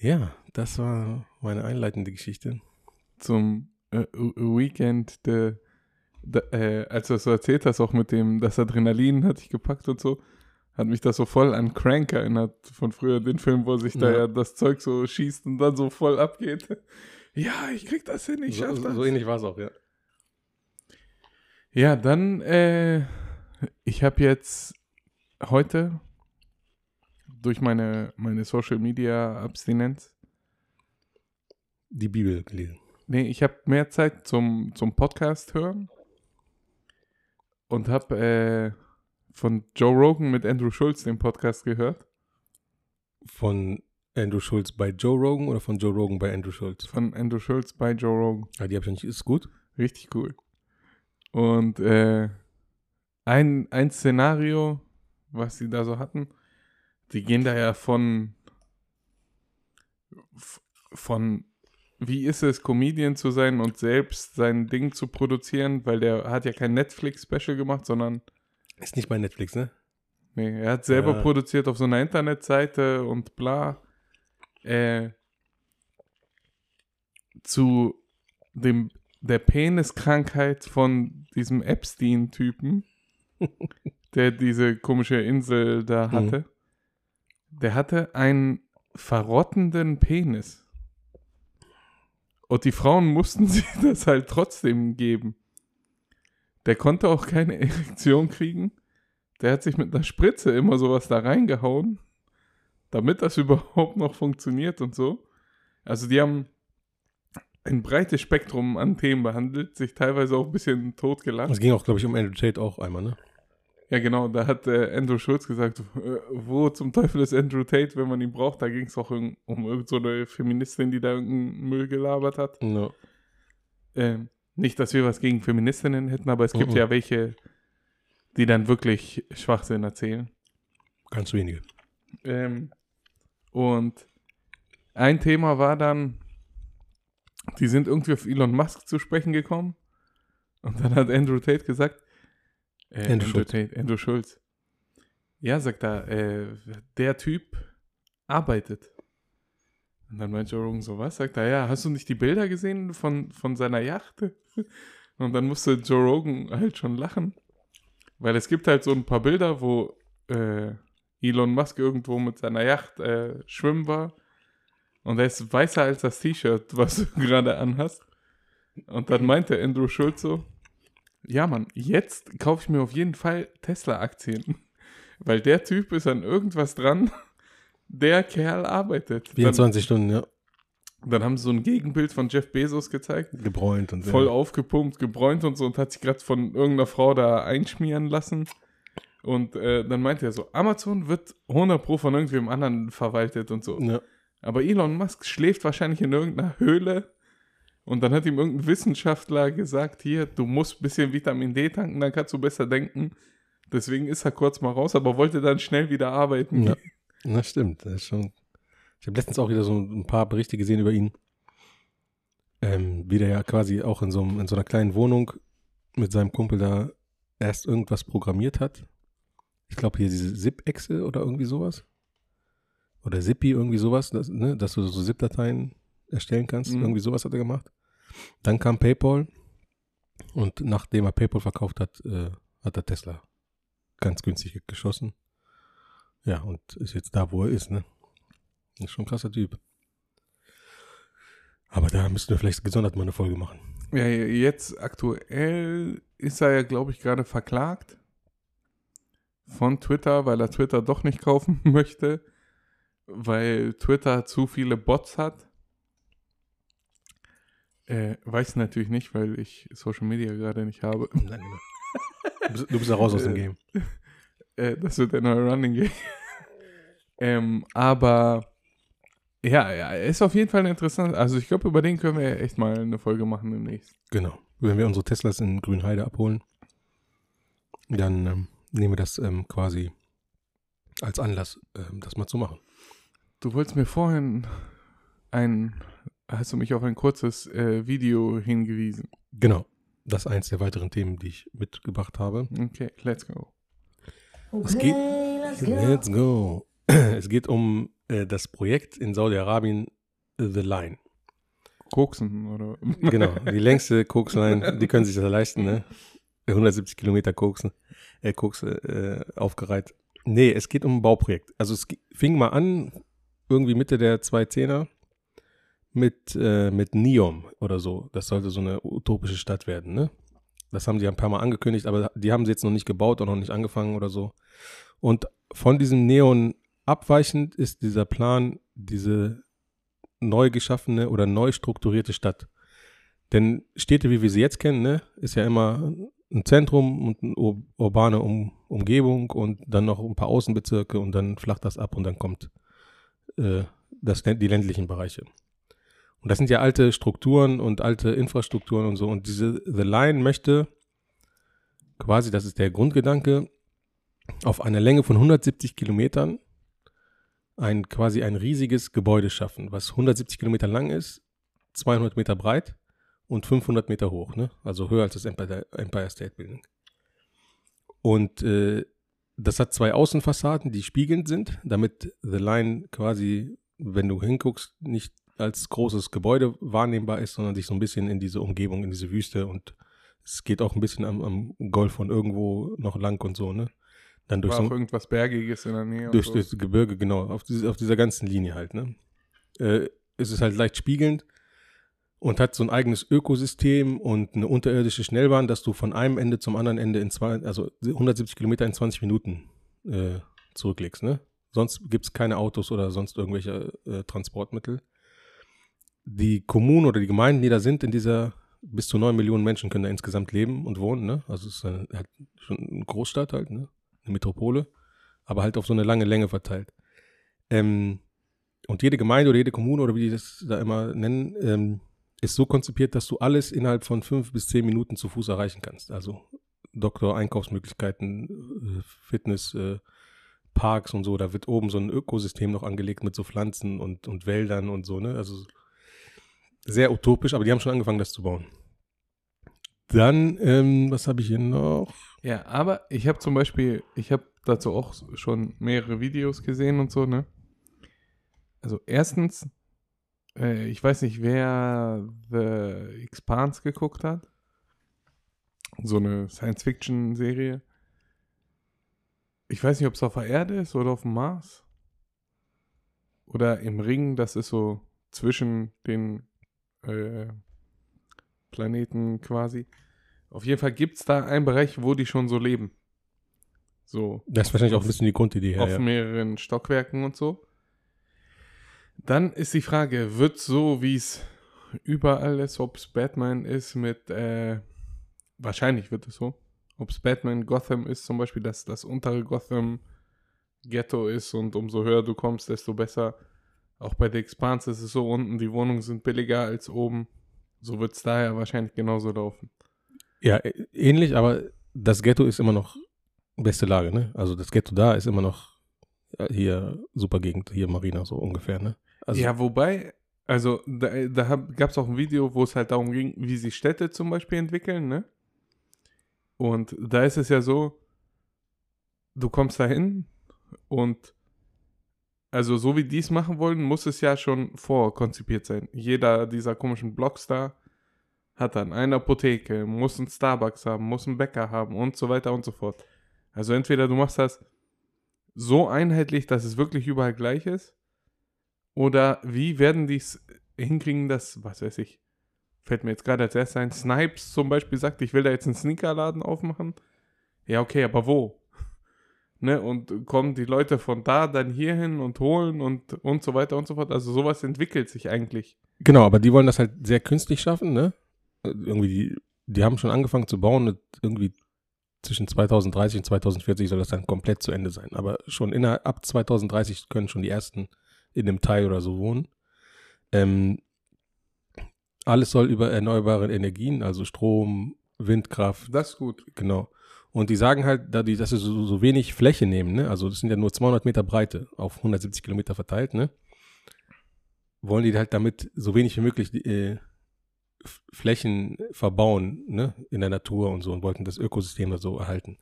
Ja, das war meine einleitende Geschichte. Zum äh, Weekend, de, de, äh, als du das so erzählt hast, auch mit dem, das Adrenalin hatte ich gepackt und so, hat mich das so voll an Crank erinnert von früher, den Film, wo sich da Ja. ja das Zeug so schießt und dann so voll abgeht. Ja, ich krieg das hin, ich so, schaff das. so ähnlich war es auch, ja. Ja, dann, äh, ich habe jetzt heute durch meine, meine Social Media Abstinenz, Die Bibel gelesen. nee, ich habe mehr Zeit zum, zum Podcast hören und habe äh, von Joe Rogan mit Andrew Schulz den Podcast gehört. Von Andrew Schulz bei Joe Rogan oder von Joe Rogan bei Andrew Schulz? Von Andrew Schulz bei Joe Rogan. Ah, die habe ich nicht. Ist gut. Richtig cool. Und äh, ein, ein Szenario, was sie da so hatten, die gehen da ja von, von wie ist es, Comedian zu sein und selbst sein Ding zu produzieren, weil der hat ja kein Netflix-Special gemacht, sondern Ist nicht bei Netflix, ne? nee, er hat selber Ja. produziert auf so einer Internetseite und bla. Äh, zu dem der Peniskrankheit von diesem Epstein-Typen, der diese komische Insel da Mhm. Der hatte einen verrottenden Penis. Und die Frauen mussten sich das halt trotzdem geben. Der konnte auch keine Erektion kriegen. Der hat sich mit einer Spritze immer sowas da reingehauen, damit das überhaupt noch funktioniert und so. Also die haben ein breites Spektrum an Themen behandelt, sich teilweise auch ein bisschen totgelacht. Es ging auch, glaube ich, um Andrew Tate auch einmal, ne? Ja, genau, da hat äh, Andrew Schulz gesagt, äh, wo zum Teufel ist Andrew Tate, wenn man ihn braucht. Da ging es auch um, um irgend so eine Feministin, die da irgendeinen Müll gelabert hat. No. Ähm, nicht, dass wir was gegen Feministinnen hätten, aber es gibt Mhm. ja welche, die dann wirklich Schwachsinn erzählen. Ganz wenige. Ähm, und ein Thema war dann, die sind irgendwie auf Elon Musk zu sprechen gekommen. Und dann hat Andrew Tate gesagt, äh, Andrew Schulz. Tate, Andrew Schulz. Ja, sagt er, äh, der Typ arbeitet. Und dann meint Joe Rogan so, was? Sagt er, ja, hast du nicht die Bilder gesehen von, von seiner Yacht? Und dann musste Joe Rogan halt schon lachen. Weil es gibt halt so ein paar Bilder, wo äh, Elon Musk irgendwo mit seiner Yacht äh, schwimmen war. Und er ist weißer als das T-Shirt, was du gerade anhast. Und dann meinte Andrew Schulz so, ja Mann, jetzt kaufe ich mir auf jeden Fall Tesla-Aktien. Weil der Typ ist an irgendwas dran. Der Kerl arbeitet. Dann, 24 Stunden, ja. dann haben sie so ein Gegenbild von Jeff Bezos gezeigt. Gebräunt und Voll ja. aufgepumpt, gebräunt und so und hat sich gerade von irgendeiner Frau da einschmieren lassen. Und äh, dann meinte er so, Amazon wird 100 Pro von irgendwem anderen verwaltet und so. Ja. Aber Elon Musk schläft wahrscheinlich in irgendeiner Höhle. Und dann hat ihm irgendein Wissenschaftler gesagt, hier, du musst ein bisschen Vitamin D tanken, dann kannst du besser denken. Deswegen ist er kurz mal raus, aber wollte dann schnell wieder arbeiten. Ja. Das stimmt. Das ist schon. Ich habe letztens auch wieder so ein paar Berichte gesehen über ihn. Ähm, wie der ja quasi auch in so, einem, in so einer kleinen Wohnung mit seinem Kumpel da erst irgendwas programmiert hat. Ich glaube hier diese Zip-Exe oder irgendwie sowas. Oder Zippy, irgendwie sowas, das, ne, dass du so Zip-Dateien erstellen kannst. Mhm. Irgendwie sowas hat er gemacht. Dann kam PayPal und nachdem er PayPal verkauft hat, äh, hat er Tesla ganz günstig geschossen. Ja, und ist jetzt da, wo er ist, ne? Ist schon ein krasser Typ. Aber da müssten wir vielleicht gesondert mal eine Folge machen. Ja, jetzt aktuell ist er ja, glaube ich, gerade verklagt von Twitter, weil er Twitter doch nicht kaufen möchte, weil Twitter zu viele Bots hat. Äh, weiß natürlich nicht, weil ich Social Media gerade nicht habe. Nein, genau. Du bist, du bist ja raus aus dem Game. Äh, das wird der neue Running Game. ähm, aber ja, ja, ist auf jeden Fall interessant. Also ich glaube, über den können wir echt mal eine Folge machen demnächst. Genau. Wenn wir unsere Teslas in Grünheide abholen, dann ähm, nehmen wir das ähm, quasi als Anlass, ähm, das mal zu machen. Du wolltest mir vorhin ein, hast du mich auf ein kurzes äh, Video hingewiesen. Genau. Das ist eins der weiteren Themen, die ich mitgebracht habe. Okay, let's go. Es geht, let's go. Es geht um äh, das Projekt in Saudi-Arabien, The Line. Koksen oder? Genau, die längste Koksline, die können sich das leisten, ne? 170 Kilometer Koksen, äh, Koks äh, aufgereiht. Nee, es geht um ein Bauprojekt. Also es fing mal an, irgendwie Mitte der 2010er, mit, äh, mit Neom oder so. Das sollte so eine utopische Stadt werden, ne? Das haben sie ein paar Mal angekündigt, aber die haben sie jetzt noch nicht gebaut und noch nicht angefangen oder so. Und von diesem Neon abweichend ist dieser Plan, diese neu geschaffene oder neu strukturierte Stadt. Denn Städte, wie wir sie jetzt kennen, ne, ist ja immer ein Zentrum und eine ur urbane um Umgebung und dann noch ein paar Außenbezirke und dann flacht das ab und dann kommt äh, das, die ländlichen Bereiche. Und das sind ja alte Strukturen und alte Infrastrukturen und so. Und diese The Line möchte quasi, das ist der Grundgedanke, auf einer Länge von 170 Kilometern ein quasi ein riesiges Gebäude schaffen, was 170 Kilometer lang ist, 200 Meter breit und 500 Meter hoch, ne? Also höher als das Empire, State Building. Und äh, das hat zwei Außenfassaden, die spiegelnd sind, damit The Line quasi, wenn du hinguckst, nicht als großes Gebäude wahrnehmbar ist, sondern sich so ein bisschen in diese Umgebung, in diese Wüste und es geht auch ein bisschen am, am Golf von irgendwo noch lang und so, ne? Dann durch War so auch irgendwas Bergiges in der Nähe. durch, so. durch das Gebirge, genau, auf, diese, auf dieser ganzen Linie halt, ne? Äh, es ist halt leicht spiegelnd und hat so ein eigenes Ökosystem und eine unterirdische Schnellbahn, dass du von einem Ende zum anderen Ende in zwei, also 170 Kilometer in 20 Minuten äh, zurücklegst, ne? Sonst gibt es keine Autos oder sonst irgendwelche äh, Transportmittel. Die Kommunen oder die Gemeinden, die da sind, in dieser bis zu neun Millionen Menschen können da insgesamt leben und wohnen, ne? Also es ist eine, halt schon eine Großstadt halt, ne? Eine Metropole, aber halt auf so eine lange Länge verteilt. Ähm, und jede Gemeinde oder jede Kommune oder wie die das da immer nennen, ähm, ist so konzipiert, dass du alles innerhalb von fünf bis zehn Minuten zu Fuß erreichen kannst. Also Doktor, Einkaufsmöglichkeiten, äh, Fitness, äh, Parks und so. Da wird oben so ein Ökosystem noch angelegt mit so Pflanzen und, und Wäldern und so, ne? Also sehr utopisch, aber die haben schon angefangen, das zu bauen. Dann, ähm, was habe ich hier noch? Ja, aber ich habe zum Beispiel, ich habe dazu auch schon mehrere Videos gesehen und so, ne? Also erstens, äh, ich weiß nicht, wer The Expanse geguckt hat. So eine Science-Fiction-Serie. Ich weiß nicht, ob es auf der Erde ist oder auf dem Mars. Oder im Ring, das ist so zwischen den äh, Planeten quasi. Auf jeden Fall gibt es da einen Bereich, wo die schon so leben. So Das ist wahrscheinlich auch ein bisschen die Grundidee her. auf Ja. mehreren Stockwerken und so. Dann ist die Frage, wird so, wie es überall ist, ob es Batman ist mit, äh, wahrscheinlich wird es so, ob es Batman Gotham ist, zum Beispiel, dass das untere Gotham Ghetto ist und umso höher du kommst, desto besser. Auch bei The Expanse ist es so, unten die Wohnungen sind billiger als oben. So wird es daher wahrscheinlich genauso laufen. Ja, ähnlich, aber das Ghetto ist immer noch beste Lage, ne? Also das Ghetto da ist immer noch äh, hier super Gegend, hier Marina so ungefähr, ne? Also, ja, wobei, also da, da gab es auch ein Video, wo es halt darum ging, wie sie Städte zum Beispiel entwickeln, ne? Und da ist es ja so, du kommst da hin und also so wie die es machen wollen, muss es ja schon vorkonzipiert sein. Jeder dieser komischen Blocks da hat dann eine Apotheke, muss einen Starbucks haben, muss einen Bäcker haben und so weiter und so fort. Also entweder du machst das so einheitlich, dass es wirklich überall gleich ist, oder wie werden die es hinkriegen, dass, was weiß ich, fällt mir jetzt gerade als erstes ein, Snipes zum Beispiel sagt, ich will da jetzt einen Sneakerladen aufmachen. Ja, okay, aber wo? Ne, und kommen die Leute von da dann hierhin und holen und, und so weiter und so fort. Also sowas entwickelt sich eigentlich. Genau, aber die wollen das halt sehr künstlich schaffen, ne? Irgendwie, die, die haben schon angefangen zu bauen und irgendwie zwischen 2030 und 2040 soll das dann komplett zu Ende sein. Aber schon innerhalb, ab 2030 können schon die ersten in dem Teil oder so wohnen. Ähm, alles soll über erneuerbare Energien, also Strom, Windkraft, Das ist gut. Genau. Und die sagen halt, dass sie so, so wenig Fläche nehmen, ne? Also das sind ja nur 200 Meter Breite auf 170 Kilometer verteilt, ne? Wollen die halt damit so wenig wie möglich äh, Flächen verbauen, ne? In der Natur und so und wollten das Ökosystem da so erhalten.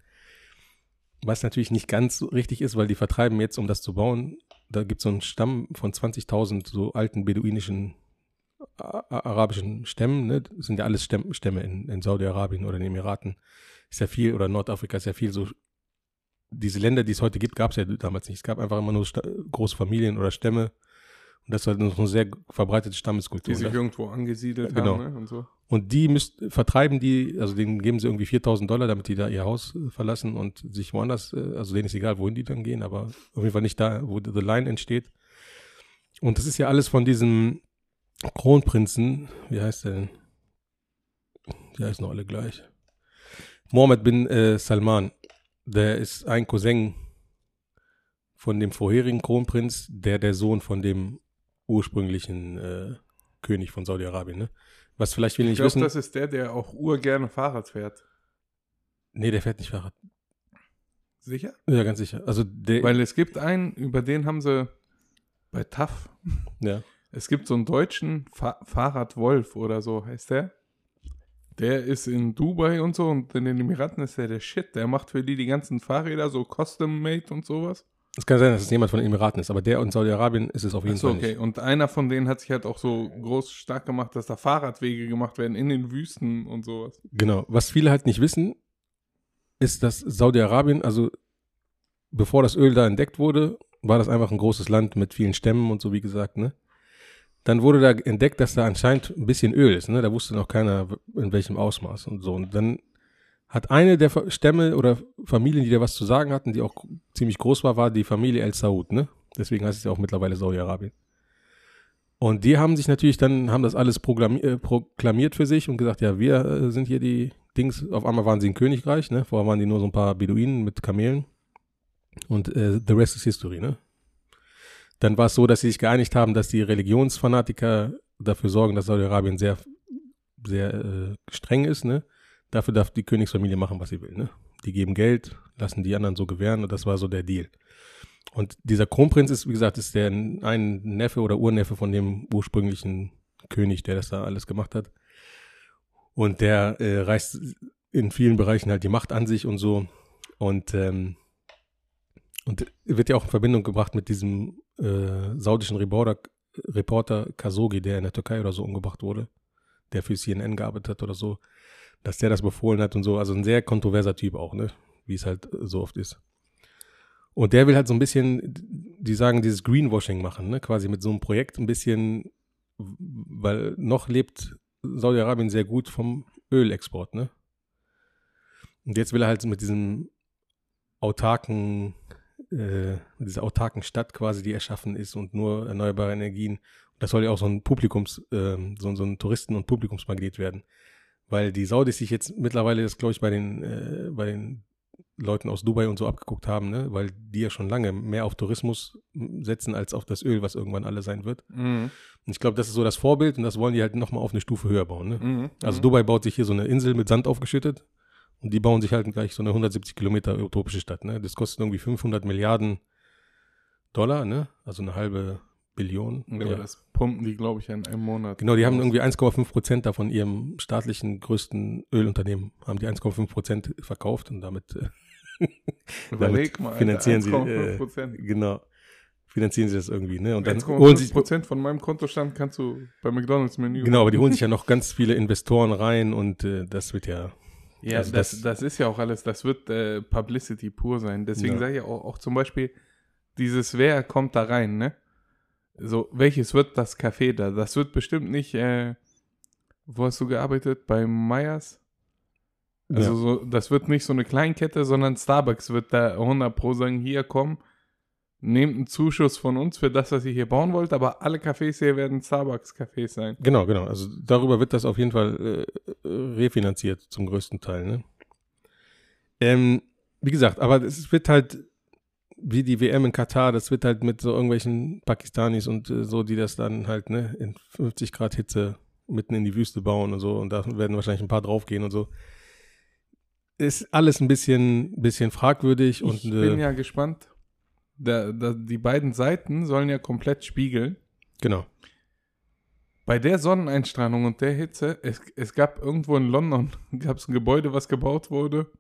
Was natürlich nicht ganz richtig ist, weil die vertreiben jetzt, um das zu bauen, da gibt es so einen Stamm von 20.000 so alten beduinischen arabischen Stämmen, ne? Das sind ja alles Stämm, Stämme in, in Saudi-Arabien oder in den Emiraten ist ja viel, oder Nordafrika ist ja viel so, diese Länder, die es heute gibt, gab es ja damals nicht. Es gab einfach immer nur Sta große Familien oder Stämme. Und das war noch eine sehr verbreitete Stammeskultur. Die sich irgendwo angesiedelt Genau. haben ne? und so. und die müsst, vertreiben die, also denen geben sie irgendwie 4000 Dollar, damit die da ihr Haus äh, verlassen und sich woanders, äh, also denen ist egal, wohin die dann gehen, aber auf jeden Fall nicht da, wo The Line entsteht. Und das ist ja alles von diesem Kronprinzen, wie heißt der denn? Die heißen noch alle gleich. Mohammed bin äh, Salman, der ist ein Cousin von dem vorherigen Kronprinz, der der Sohn von dem ursprünglichen äh, König von Saudi-Arabien, ne? Was vielleicht viele Ich glaube, wissen. das ist der, der auch urgerne Fahrrad fährt. Nee, der fährt nicht Fahrrad. Sicher? Ja, ganz sicher. Also der, Weil es gibt einen, über den haben sie bei TAF, ja. es gibt so einen deutschen Fa Fahrradwolf oder so heißt der. Der ist in Dubai und so und in den Emiraten ist der der Shit. Der macht für die die ganzen Fahrräder so custom-made und sowas. Es kann sein, dass es jemand von den Emiraten ist, aber der und Saudi-Arabien ist es auf jeden Achso, Fall okay. nicht. Und einer von denen hat sich halt auch so groß stark gemacht, dass da Fahrradwege gemacht werden in den Wüsten und sowas. Genau. Was viele halt nicht wissen, ist, dass Saudi-Arabien, also bevor das Öl da entdeckt wurde, war das einfach ein großes Land mit vielen Stämmen und so, wie gesagt, ne? Dann wurde da entdeckt, dass da anscheinend ein bisschen Öl ist, ne? Da wusste noch keiner, in welchem Ausmaß und so. Und dann hat eine der Stämme oder Familien, die da was zu sagen hatten, die auch ziemlich groß war, war die Familie El Saud, ne? Deswegen heißt es ja auch mittlerweile Saudi-Arabien. Und die haben sich natürlich dann, haben das alles äh, proklamiert für sich und gesagt, ja, wir äh, sind hier die Dings. Auf einmal waren sie ein Königreich, ne? Vorher waren die nur so ein paar Beduinen mit Kamelen. Und äh, the rest is history, ne? Dann war es so, dass sie sich geeinigt haben, dass die Religionsfanatiker dafür sorgen, dass Saudi-Arabien sehr, sehr äh, streng ist, ne? Dafür darf die Königsfamilie machen, was sie will, ne? Die geben Geld, lassen die anderen so gewähren und das war so der Deal. Und dieser Kronprinz ist, wie gesagt, ist der ein Neffe oder Urneffe von dem ursprünglichen König, der das da alles gemacht hat. Und der äh, reißt in vielen Bereichen halt die Macht an sich und so. Und, ähm, und wird ja auch in Verbindung gebracht mit diesem äh, saudischen Reborder Reporter Khashoggi, der in der Türkei oder so umgebracht wurde, der für CNN gearbeitet hat oder so, dass der das befohlen hat und so. Also ein sehr kontroverser Typ auch, ne? Wie es halt so oft ist. Und der will halt so ein bisschen, die sagen, dieses Greenwashing machen, ne? Quasi mit so einem Projekt ein bisschen, weil noch lebt Saudi-Arabien sehr gut vom Ölexport, ne? Und jetzt will er halt mit diesem autarken, äh, dieser autarken Stadt quasi, die erschaffen ist und nur erneuerbare Energien. Das soll ja auch so ein Publikums, äh, so, so ein Touristen- und Publikumsmagnet werden. Weil die Saudis sich jetzt mittlerweile das, glaube ich, bei den, äh, bei den Leuten aus Dubai und so abgeguckt haben, ne? weil die ja schon lange mehr auf Tourismus setzen als auf das Öl, was irgendwann alle sein wird. Mhm. Und ich glaube, das ist so das Vorbild und das wollen die halt nochmal auf eine Stufe höher bauen. Ne? Mhm. Also Mhm. Dubai baut sich hier so eine Insel mit Sand aufgeschüttet und die bauen sich halt gleich so eine 170 Kilometer utopische Stadt. Ne? Das kostet irgendwie 500 Milliarden Dollar, ne? also eine halbe Billion. Ja, Ja. Das pumpen die, glaube ich, in einem Monat. Genau, die haben irgendwie 1,5 Prozent davon ihrem staatlichen größten Ölunternehmen, haben die 1,5 Prozent verkauft und damit, äh, Überleg damit mal. Alter, finanzieren sie, 1,5 äh, genau, finanzieren sie das irgendwie. Ne? Und dann holen 1,5 sich, Prozent von meinem Kontostand kannst du bei McDonalds Menü. genau, aber die holen sich ja noch ganz viele Investoren rein und äh, das wird ja, Ja, Also das, das- das ist ja auch alles, das wird äh, Publicity pur sein. Deswegen Ja. sage ich auch, auch zum Beispiel, dieses Wer kommt da rein, ne? So, welches wird das Café da? Das wird bestimmt nicht, äh, wo hast du gearbeitet? Bei Meyers? Also ja. so, das wird nicht so eine Kleinkette, sondern Starbucks wird da 100 pro sagen, hier komm, nehmt einen Zuschuss von uns für das, was ihr hier bauen wollt, aber alle Cafés hier werden Starbucks-Cafés sein. Genau, genau. Also darüber wird das auf jeden Fall äh, refinanziert zum größten Teil. Ne? Ähm, wie gesagt, aber es wird halt wie die WM in Katar, das wird halt mit so irgendwelchen Pakistanis und äh, so, die das dann halt ne, in 50 Grad Hitze mitten in die Wüste bauen und so und da werden wahrscheinlich ein paar draufgehen und so. Ist alles ein bisschen, bisschen fragwürdig und ich äh, bin ja gespannt. Da, da, die beiden Seiten sollen ja komplett spiegeln. genau. Bei der Sonneneinstrahlung und der Hitze, es, es gab irgendwo in London, gab es ein Gebäude, was gebaut wurde,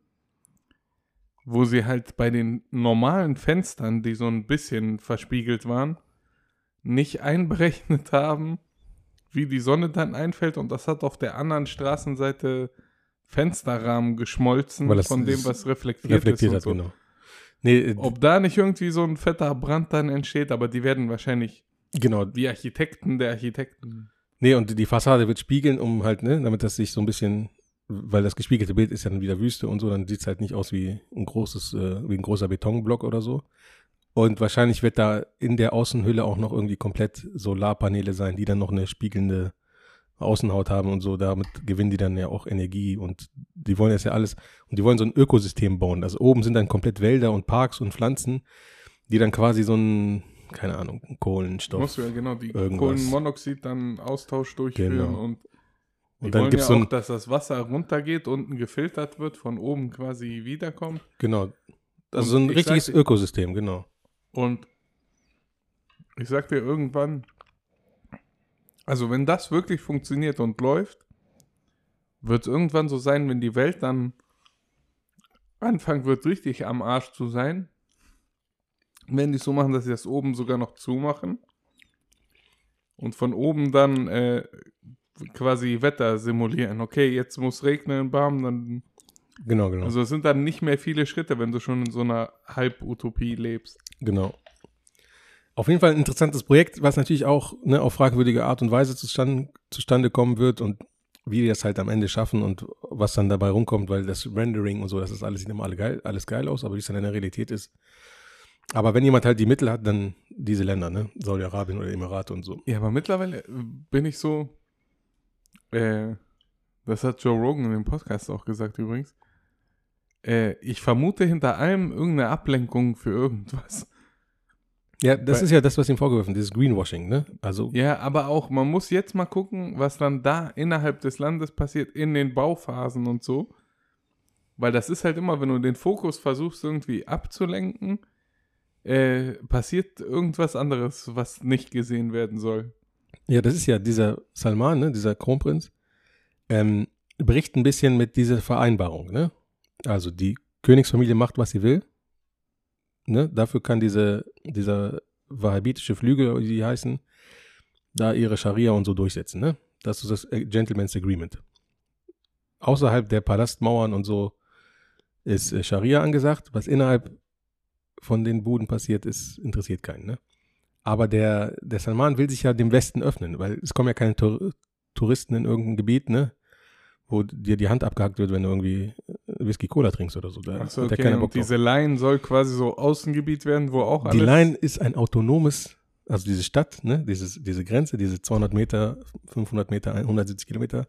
wo sie halt bei den normalen Fenstern, die so ein bisschen verspiegelt waren, nicht einberechnet haben, wie die Sonne dann einfällt und das hat auf der anderen Straßenseite Fensterrahmen geschmolzen von dem, was reflektiert, Reflektiert ist. hat, so. genau. Nee, äh, Ob da nicht irgendwie so ein fetter Brand dann entsteht, aber die werden wahrscheinlich genau. die Architekten der Architekten. Nee, und die Fassade wird spiegeln, um halt, ne, damit das sich so ein bisschen, weil das gespiegelte Bild ist ja dann wieder Wüste und so, dann sieht es halt nicht aus wie ein großes, äh, wie ein großer Betonblock oder so. Und wahrscheinlich wird da in der Außenhülle auch noch irgendwie komplett Solarpaneele sein, die dann noch eine spiegelnde Außenhaut haben und so. Damit gewinnen die dann ja auch Energie und die wollen das ja alles, und die wollen so ein Ökosystem bauen. Also oben sind dann komplett Wälder und Parks und Pflanzen, die dann quasi so ein, keine Ahnung, Kohlenstoff. Musst du ja genau die irgendwas. Kohlenmonoxid dann Austausch durchführen Genau. und die Und dann wollen gibt's ja so auch, dass das Wasser runtergeht, unten gefiltert wird, von oben quasi wiederkommt. genau. Also Und so ein ich richtiges sag- Ökosystem, genau. Und ich sag dir irgendwann, also wenn das wirklich funktioniert und läuft, wird es irgendwann so sein, wenn die Welt dann anfangen wird, richtig am Arsch zu sein, wenn die es so machen, dass sie das oben sogar noch zumachen und von oben dann äh, quasi Wetter simulieren. Okay, jetzt muss regnen, bam, dann Genau, genau. also es sind dann nicht mehr viele Schritte, wenn du schon in so einer Halbutopie lebst. Genau. Auf jeden Fall ein interessantes Projekt, was natürlich auch ne, auf fragwürdige Art und Weise zustande, zustande kommen wird und wie die das halt am Ende schaffen und was dann dabei rumkommt, weil das Rendering und so, das ist alles sieht immer alle geil, alles geil aus, aber wie es dann in der Realität ist. Aber wenn jemand halt die Mittel hat, dann diese Länder, ne? Saudi-Arabien oder Emirate und so. Ja, aber mittlerweile bin ich so, äh, das hat Joe Rogan in dem Podcast auch gesagt übrigens, äh, ich vermute hinter allem irgendeine Ablenkung für irgendwas. Ja, das Weil- ist ja das, was ihm vorgeworfen, dieses Greenwashing, ne? Also, Ja, aber auch, man muss jetzt mal gucken, was dann da innerhalb des Landes passiert, in den Bauphasen und so. Weil das ist halt immer, wenn du den Fokus versuchst irgendwie abzulenken, äh, passiert irgendwas anderes, was nicht gesehen werden soll. Ja, das ist ja dieser Salman, ne, dieser Kronprinz, ähm, bricht ein bisschen mit dieser Vereinbarung, ne? Also die Königsfamilie macht, was sie will. Ne? Dafür kann diese, dieser wahhabitische Flügel, wie die heißen, da ihre Scharia und so durchsetzen, ne? Das ist das Gentleman's Agreement. Außerhalb der Palastmauern und so ist äh, Scharia angesagt. Was innerhalb von den Buden passiert, ist, interessiert keinen, ne? Aber der, der Salman will sich ja dem Westen öffnen, weil es kommen ja keine Tour Touristen in irgendein Gebiet, ne? Wo dir die Hand abgehackt wird, wenn du irgendwie äh, Whisky Cola trinkst oder so. Da Achso, hat er okay. keinen Und Bock drauf. diese Line soll quasi so Außengebiet werden, wo auch alles. Die Line ist ein autonomes, also diese Stadt, ne, dieses, diese Grenze, diese 200 Meter, 500 Meter, 170 Kilometer,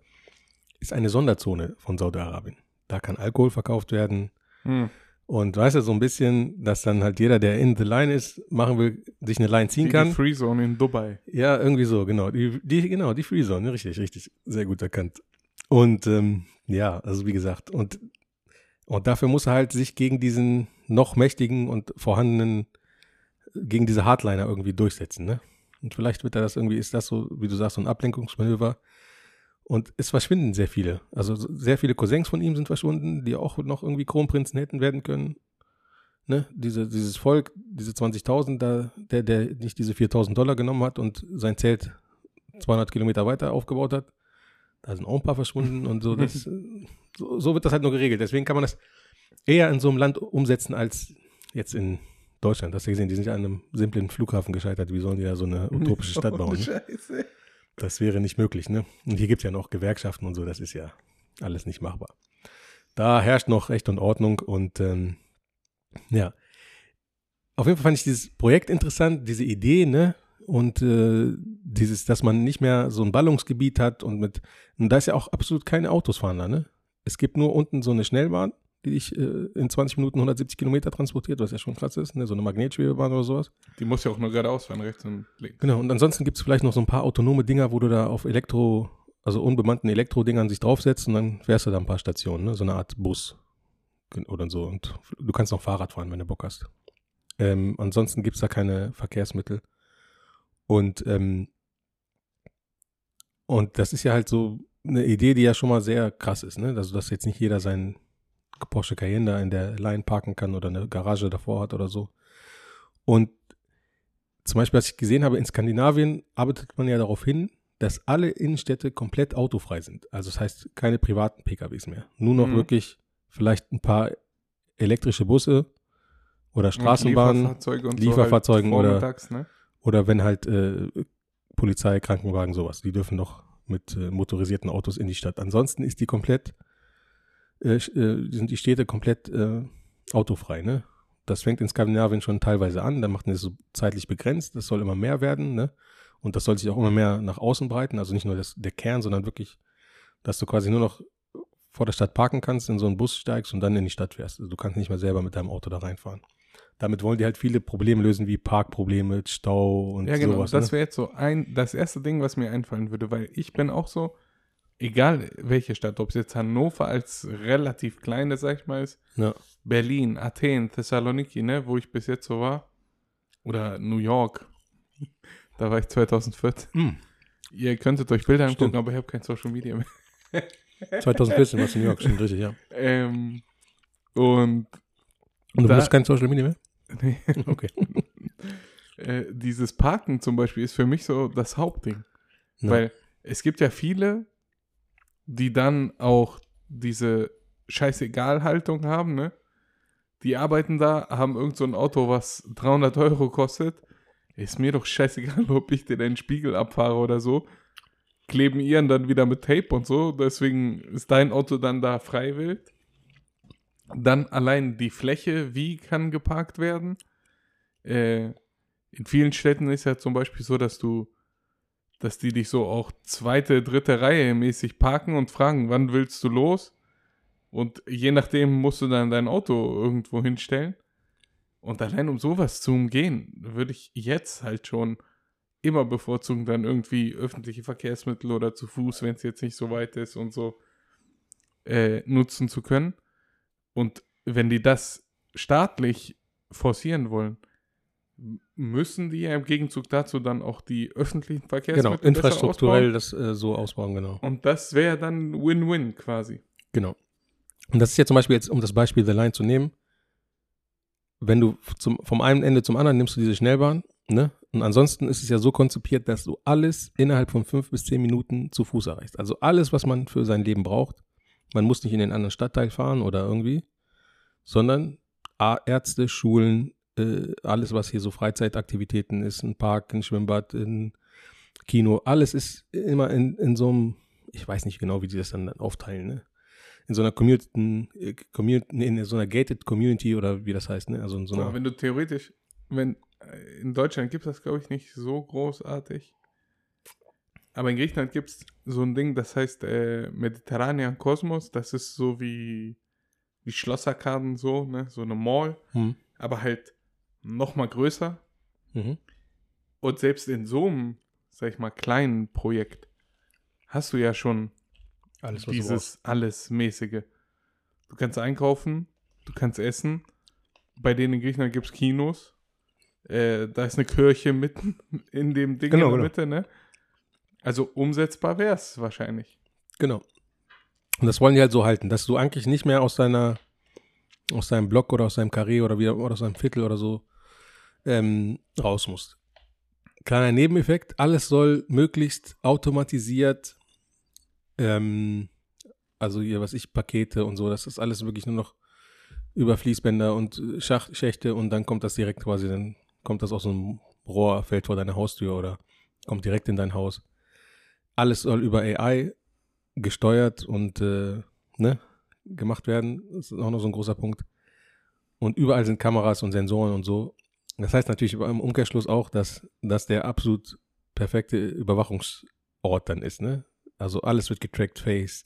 ist eine Sonderzone von Saudi-Arabien. Da kann Alkohol verkauft werden. Hm. Und weißt du, so ein bisschen, dass dann halt jeder, der in the Line ist, machen will, sich eine Line ziehen Wie kann. die Free Zone in Dubai. Ja, irgendwie so, genau. Die, die, genau, die Free Zone, richtig, richtig. Sehr gut erkannt. Und ähm, ja, also wie gesagt, und, und dafür muss er halt sich gegen diesen noch mächtigen und vorhandenen, gegen diese Hardliner irgendwie durchsetzen, ne? Und vielleicht wird er das irgendwie, ist das so, wie du sagst, so ein Ablenkungsmanöver. Und es verschwinden sehr viele. Also so- sehr viele Cousins von ihm sind verschwunden, die auch noch irgendwie Kronprinzen hätten werden können. Ne? Diese, dieses Volk, diese 20.000, da, der, der nicht diese 4.000 Dollar genommen hat und sein Zelt 200 Kilometer weiter aufgebaut hat, da sind auch ein paar verschwunden und so. Das, so, so wird das halt nur geregelt. Deswegen kann man das eher in so einem Land umsetzen als jetzt in Deutschland. Hast du gesehen, die sind ja an einem simplen Flughafen gescheitert. Wie sollen die da so eine utopische Stadt bauen? Ne? Scheiße. Das wäre nicht möglich, ne? Und hier gibt es ja noch Gewerkschaften und so, das ist ja alles nicht machbar. Da herrscht noch Recht und Ordnung und ähm, ja. Auf jeden Fall fand ich dieses Projekt interessant, diese Idee, ne? Und äh, dieses, dass man nicht mehr so ein Ballungsgebiet hat und mit, und da ist ja auch absolut keine Autos fahren da, ne? Es gibt nur unten so eine Schnellbahn, die dich äh, in 20 Minuten 170 Kilometer transportiert, was ja schon krass ist, ne? So eine Magnetschwebebahn oder sowas. Die muss ja auch nur geradeaus fahren, rechts und links. Genau, und ansonsten gibt es vielleicht noch so ein paar autonome Dinger, wo du da auf Elektro, also unbemannten Elektrodingern sich draufsetzt und dann fährst du da ein paar Stationen, ne? so eine Art Bus oder so. Und du kannst noch Fahrrad fahren, wenn du Bock hast. Ähm, ansonsten gibt es da keine Verkehrsmittel. Und, ähm, und das ist ja halt so eine Idee, die ja schon mal sehr krass ist, ne? Also, dass jetzt nicht jeder seinen Porsche Cayenne da in der Line parken kann oder eine Garage davor hat oder so. Und zum Beispiel, was ich gesehen habe, in Skandinavien arbeitet man ja darauf hin, dass alle Innenstädte komplett autofrei sind. Also das heißt, keine privaten PKWs mehr. Nur noch Mhm. wirklich vielleicht ein paar elektrische Busse oder Straßenbahnen Lieferfahrzeuge und Lieferfahrzeugen so halt oder- ne? Oder wenn halt äh, Polizei, Krankenwagen, sowas. Die dürfen noch mit äh, motorisierten Autos in die Stadt. Ansonsten ist die komplett, äh, äh, sind die Städte komplett äh, autofrei, ne? Das fängt in Skandinavien schon teilweise an, dann macht man es so zeitlich begrenzt, das soll immer mehr werden, ne? Und das soll sich auch immer mehr nach außen breiten, also nicht nur das, der Kern, sondern wirklich, dass du quasi nur noch vor der Stadt parken kannst, in so einen Bus steigst und dann in die Stadt fährst. Also du kannst nicht mehr selber mit deinem Auto da reinfahren. Damit wollen die halt viele Probleme lösen, wie Parkprobleme, Stau und Ja, genau. sowas. das ne? wäre jetzt so ein, das erste Ding, was mir einfallen würde, weil ich bin auch so, egal welche Stadt, ob es jetzt Hannover als relativ kleine, sag ich mal, ist, Ja. Berlin, Athen, Thessaloniki, ne, wo ich bis jetzt so war, oder New York, da war ich 2014. Hm. Ihr könntet euch Bilder Stimmt. angucken, aber ich habe kein Social Media mehr. 2014 warst du in New York, stimmt richtig, ja. Ähm, und Und du Da- benutzt kein Social Media mehr? Nee, Okay. äh, dieses Parken zum Beispiel ist für mich so das Hauptding. Ja. Weil es gibt ja viele, die dann auch diese Scheißegal-Haltung haben, ne? Die arbeiten da, haben irgend so ein Auto, was 300 Euro kostet. Ist mir doch scheißegal, ob ich dir den Spiegel abfahre oder so. Kleben ihren dann wieder mit Tape und so. Deswegen ist dein Auto dann da freiwillig. Dann allein die Fläche, wie kann geparkt werden. Äh, in vielen Städten ist ja zum Beispiel so, dass du dass die dich so auch zweite, dritte Reihe mäßig parken und fragen, wann willst du los? Und je nachdem musst du dann dein Auto irgendwo hinstellen. Und allein um sowas zu umgehen, würde ich jetzt halt schon immer bevorzugen, dann irgendwie öffentliche Verkehrsmittel oder zu Fuß, wenn es jetzt nicht so weit ist und so, äh, nutzen zu können. Und wenn die das staatlich forcieren wollen, müssen die ja im Gegenzug dazu dann auch die öffentlichen Genau, Verkehrsmittel besser infrastrukturell das äh, so ausbauen, genau. Und das wäre dann Win-Win quasi. Genau. Und das ist ja zum Beispiel jetzt, um das Beispiel The Line zu nehmen, wenn du zum, vom einen Ende zum anderen nimmst du diese Schnellbahn, ne? Und ansonsten ist es ja so konzipiert, dass du alles innerhalb von fünf bis zehn Minuten zu Fuß erreichst. Also alles, was man für sein Leben braucht. Man muss nicht in den anderen Stadtteil fahren oder irgendwie, sondern Ärzte, Schulen, äh, alles, was hier so Freizeitaktivitäten ist, ein Park, ein Schwimmbad, ein Kino, alles ist immer in, in so einem, ich weiß nicht genau, wie die das dann aufteilen, ne? In so einer Community, äh, in so einer gated Community oder wie das heißt, ne? Also in so einer, wenn du theoretisch, wenn äh, in Deutschland gibt es das, glaube ich, nicht so großartig. Aber in Griechenland gibt es so ein Ding, das heißt äh, Mediterranean Kosmos. Das ist so wie die Schlosserkarten so, ne? So eine Mall, hm, aber halt noch mal größer. mhm. Und selbst in so einem, sag ich mal, kleinen Projekt hast du ja schon alles, dieses alles mäßige. Du kannst einkaufen, du kannst essen. Bei denen in Griechenland gibt es Kinos. Äh, da ist eine Kirche mitten in dem Ding Genau, in der genau. Mitte, ne? Also umsetzbar wäre es wahrscheinlich. Genau. Und das wollen die halt so halten, dass du eigentlich nicht mehr aus deiner, aus deinem Block oder aus deinem Karree oder wieder oder aus deinem Viertel oder so ähm, raus musst. Kleiner Nebeneffekt, alles soll möglichst automatisiert, ähm, also hier, was ich, Pakete und so, das ist alles wirklich nur noch über Fließbänder und äh, Schach, Schächte und dann kommt das direkt quasi, dann kommt das aus einem Rohr, fällt vor deine Haustür oder kommt direkt in dein Haus. Alles soll über AI gesteuert und äh, ne, gemacht werden. Das ist auch noch so ein großer Punkt. Und überall sind Kameras und Sensoren und so. Das heißt natürlich im Umkehrschluss auch, dass das der absolut perfekte Überwachungsort dann ist. Ne? Also alles wird getrackt, Face,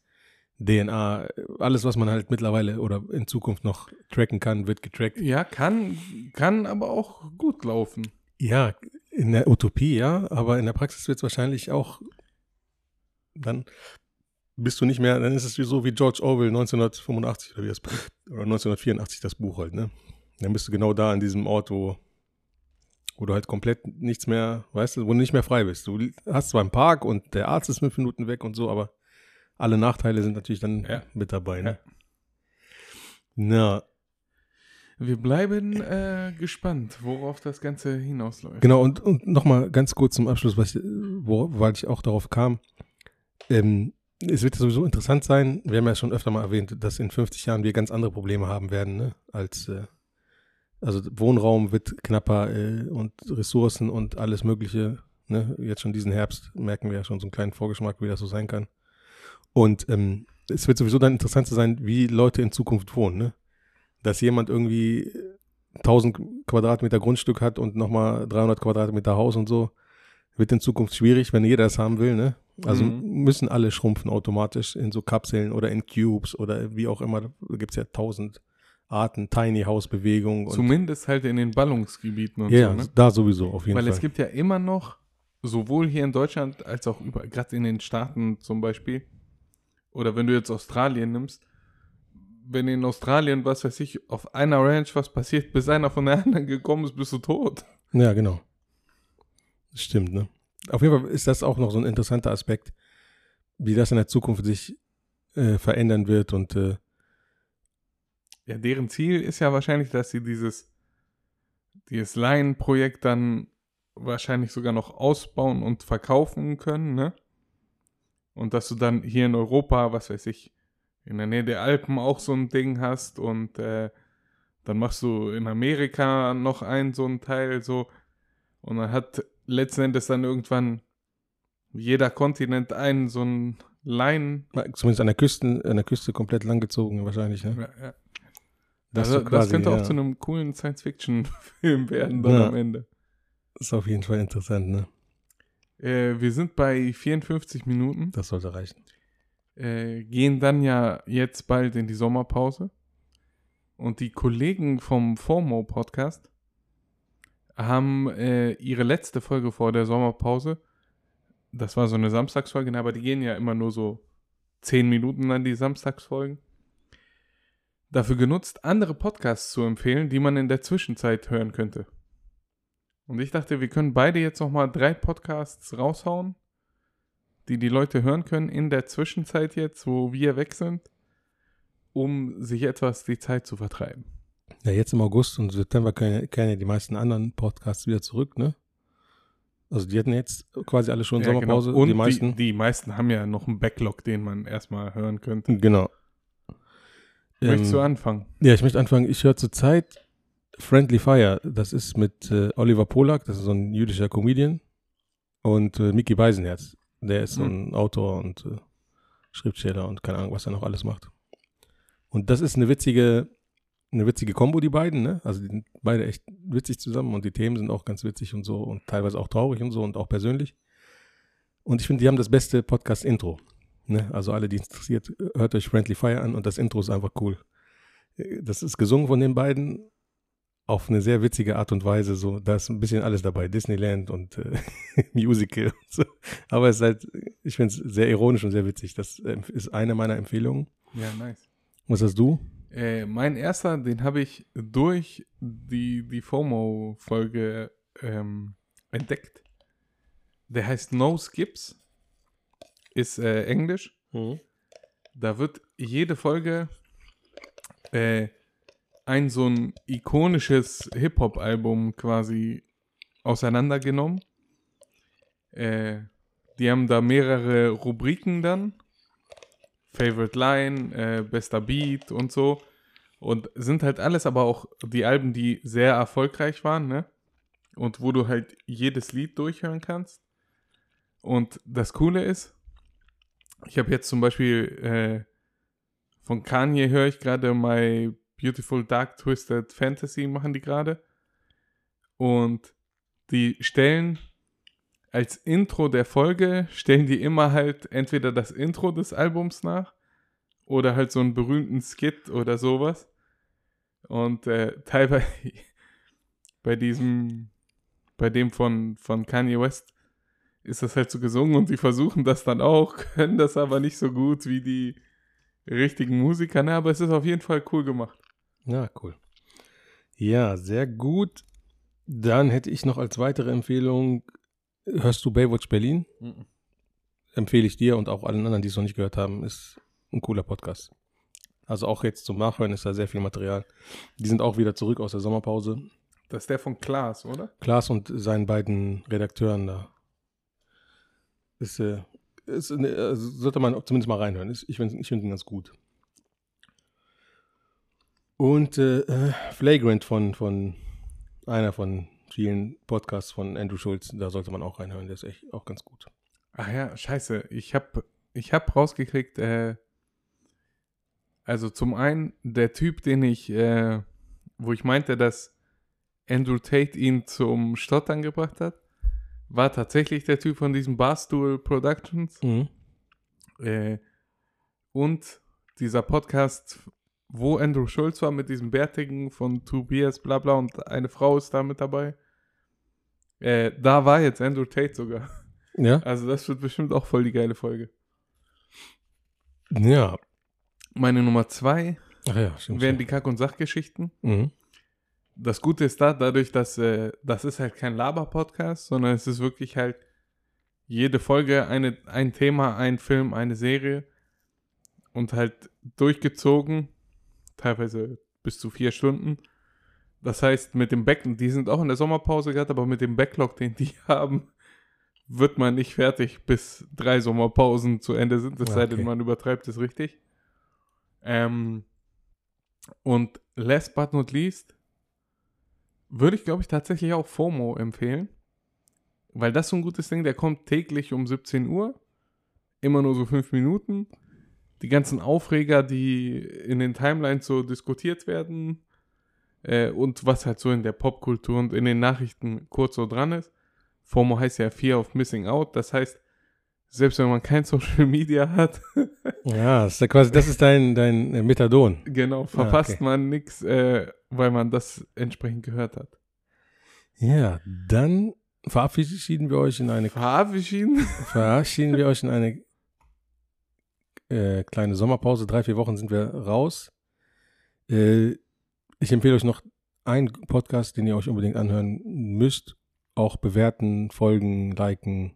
DNA, alles, was man halt mittlerweile oder in Zukunft noch tracken kann, wird getrackt. Ja, kann, kann aber auch gut laufen. Ja, in der Utopie, ja, aber in der Praxis wird es wahrscheinlich auch dann bist du nicht mehr, dann ist es so wie George Orwell 1985 oder wie das oder 1984 das Buch halt, ne? Dann bist du genau da an diesem Ort, wo wo du halt komplett nichts mehr, weißt du, wo du nicht mehr frei bist. Du hast zwar einen Park und der Arzt ist fünf Minuten weg und so, aber alle Nachteile sind natürlich dann Ja. mit dabei, ne? Na, Wir bleiben äh, gespannt, worauf das Ganze hinausläuft. Genau, und, und nochmal ganz kurz zum Abschluss, was, ich- wo, weil ich auch darauf kam. Ähm, es wird sowieso interessant sein, wir haben ja schon öfter mal erwähnt, dass in 50 Jahren wir ganz andere Probleme haben werden, ne? als äh, also Wohnraum wird knapper äh, und Ressourcen und alles Mögliche. Ne? Jetzt schon diesen Herbst merken wir ja schon so einen kleinen Vorgeschmack, wie das so sein kann. Und ähm, es wird sowieso dann interessant zu sein, wie Leute in Zukunft wohnen. Ne? Dass jemand irgendwie 1000 Quadratmeter Grundstück hat und nochmal 300 Quadratmeter Haus und so, wird in Zukunft schwierig, wenn jeder das haben will. Ne? Also Mhm. müssen alle schrumpfen automatisch in so Kapseln oder in Cubes oder wie auch immer. Da gibt es ja tausend Arten, Tiny House Bewegung. Zumindest halt in den Ballungsgebieten und ja, so, ne? da sowieso auf jeden Weil Fall. es gibt ja immer noch, sowohl hier in Deutschland als auch über, gerade in den Staaten zum Beispiel, oder wenn du jetzt Australien nimmst, wenn in Australien, was weiß ich, auf einer Ranch was passiert, bis einer von der anderen gekommen ist, bist du tot. Ja, genau. Das stimmt, ne? Auf jeden Fall ist das auch noch so ein interessanter Aspekt, wie das in der Zukunft sich äh, verändern wird und äh, Ja, deren Ziel ist ja wahrscheinlich, dass sie dieses, dieses Line-Projekt dann wahrscheinlich sogar noch ausbauen und verkaufen können, ne? Und dass du dann hier in Europa, was weiß ich, in der Nähe der Alpen auch so ein Ding hast und äh, dann machst du in Amerika noch ein so ein Teil so und dann hat letzten Endes dann irgendwann jeder Kontinent einen so ein Line. zumindest an der Küste, an der Küste komplett langgezogen wahrscheinlich, ne? Ja, ja. Das, also, so das quasi, könnte auch ja, zu einem coolen Science-Fiction-Film werden dann Ja. am Ende. ist auf jeden Fall interessant, ne? Äh, wir sind bei 54 Minuten, Das sollte reichen. äh, gehen dann ja jetzt bald in die Sommerpause. Und die Kollegen vom FOMO-Podcast haben äh, ihre letzte Folge vor der Sommerpause, das war so eine Samstagsfolge, ne, aber die gehen ja immer nur so 10 Minuten an die Samstagsfolgen, dafür genutzt, andere Podcasts zu empfehlen, die man in der Zwischenzeit hören könnte. Und ich dachte, wir können beide jetzt nochmal drei Podcasts raushauen, die die Leute hören können in der Zwischenzeit jetzt, wo wir weg sind, um sich etwas die Zeit zu vertreiben. Ja, jetzt im August und September kehren ja die meisten anderen Podcasts wieder zurück, ne? Also die hatten jetzt quasi alle schon Ja, Sommerpause, genau. Und die meisten. Die, die meisten haben ja noch einen Backlog, den man erstmal hören könnte. genau. Möchtest Ähm, du anfangen? Ja, ich möchte anfangen. Ich höre zurzeit Friendly Fire. Das ist mit äh, Oliver Polak, das ist so ein jüdischer Comedian. Und äh, Mickey Beisenherz. Der ist so ein Autor und äh, Schriftsteller und keine Ahnung, was er noch alles macht. Und das ist eine witzige, eine witzige Kombo, die beiden, ne? Also die sind beide echt witzig zusammen und die Themen sind auch ganz witzig und so und teilweise auch traurig und so und auch persönlich. Und ich finde, die haben das beste Podcast-Intro. Ne? Also alle, die interessiert, hört euch Friendly Fire an und das Intro ist einfach cool. Das ist gesungen von den beiden auf eine sehr witzige Art und Weise. So, da ist ein bisschen alles dabei, Disneyland und äh, Musical. Und so. Aber es ist halt, ich finde es sehr ironisch und sehr witzig. Das äh, ist eine meiner Empfehlungen. Ja, nice. Was hast du? Äh, mein erster, den habe ich durch die, die FOMO-Folge ähm, entdeckt. Der heißt No Skips. Ist äh, Englisch. Da wird jede Folge äh, ein so ein ikonisches Hip-Hop-Album quasi auseinandergenommen. Äh, die haben da mehrere Rubriken dann. Favorite Line, äh, bester Beat und so. Und sind halt alles aber auch die Alben, die sehr erfolgreich waren, ne? Und wo du halt jedes Lied durchhören kannst. Und das Coole ist, ich habe jetzt zum Beispiel äh, von Kanye höre ich gerade My Beautiful Dark Twisted Fantasy machen die gerade. Und die stellen als Intro der Folge, stellen die immer halt entweder das Intro des Albums nach oder halt so einen berühmten Skit oder sowas. Und äh, teilweise bei diesem, bei dem von, von Kanye West ist das halt so gesungen und die versuchen das dann auch, können das aber nicht so gut wie die richtigen Musiker, ne? aber es ist auf jeden Fall cool gemacht. Ja, cool. Ja, sehr gut. Dann hätte ich noch als weitere Empfehlung, hörst du Baywatch Berlin? Empfehle ich dir und auch allen anderen, die es noch nicht gehört haben, ist ein cooler Podcast. Also auch jetzt zum Nachhören ist da sehr viel Material. Die sind auch wieder zurück aus der Sommerpause. Das ist der von Klaas, oder? Klaas und seinen beiden Redakteuren da. Ist, äh, ist äh, also sollte man zumindest mal reinhören. Ist, ich finde ich find ihn ganz gut. Und äh, äh, Flagrant von, von einer von vielen Podcasts von Andrew Schulz, da sollte man auch reinhören. Der ist echt auch ganz gut. Ach ja, scheiße. Ich hab, ich hab rausgekriegt, äh, also zum einen der Typ, den ich, äh, wo ich meinte, dass Andrew Tate ihn zum Stottern gebracht hat, war tatsächlich der Typ von diesem Barstool Productions. Äh, und dieser Podcast, wo Andrew Schulz war mit diesem Bärtigen von Tobias, bla bla, und eine Frau ist da mit dabei. Äh, da war jetzt Andrew Tate sogar. Ja? Also das wird bestimmt auch voll die geile Folge. Ja. Meine Nummer zwei Ach ja, stimmt. wären die Kack- und Sachgeschichten. mhm. Das Gute ist da, dadurch, dass äh, das ist halt kein Laber-Podcast, sondern es ist wirklich halt jede Folge eine, ein Thema, ein Film, eine Serie und halt durchgezogen, teilweise bis zu vier Stunden. Das heißt, mit dem Back, die sind auch in der Sommerpause gehabt, aber mit dem Backlog, den die haben, wird man nicht fertig, bis drei Sommerpausen zu Ende sind, es sei denn, Okay. man übertreibt es richtig. Ähm, und last but not least würde ich, glaube ich, tatsächlich auch FOMO empfehlen. Weil das so ein gutes Ding, der kommt täglich um 17 Uhr. Immer nur so fünf Minuten. Die ganzen Aufreger, die in den Timelines so diskutiert werden. Äh, und was halt so in der Popkultur und in den Nachrichten kurz so dran ist. FOMO heißt ja Fear of Missing Out. Das heißt, selbst wenn man kein Social Media hat, Ja, das ist ja quasi, das ist dein, dein äh, Methadon. genau, verpasst okay. man nichts, äh, weil man das entsprechend gehört hat. Ja, dann verabschieden wir euch in eine Verabschieden? verabschieden wir euch in eine äh, kleine Sommerpause. Drei, vier Wochen sind wir raus. Äh, ich empfehle euch noch einen Podcast, den ihr euch unbedingt anhören müsst. Auch bewerten, folgen, liken,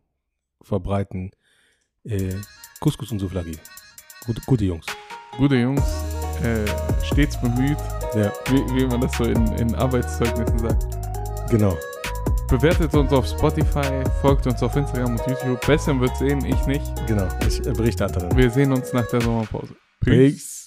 verbreiten. Äh, Couscous und Souflagi. Gute, gute Jungs. Gute Jungs, äh, stets bemüht, Ja, wie, wie man das so in, in Arbeitszeugnissen sagt. genau. Bewertet uns auf Spotify, folgt uns auf Instagram und YouTube. Besser wird sehen, ich nicht. Genau, ich äh, Berichterstatterin. Wir sehen uns nach der Sommerpause. Peace.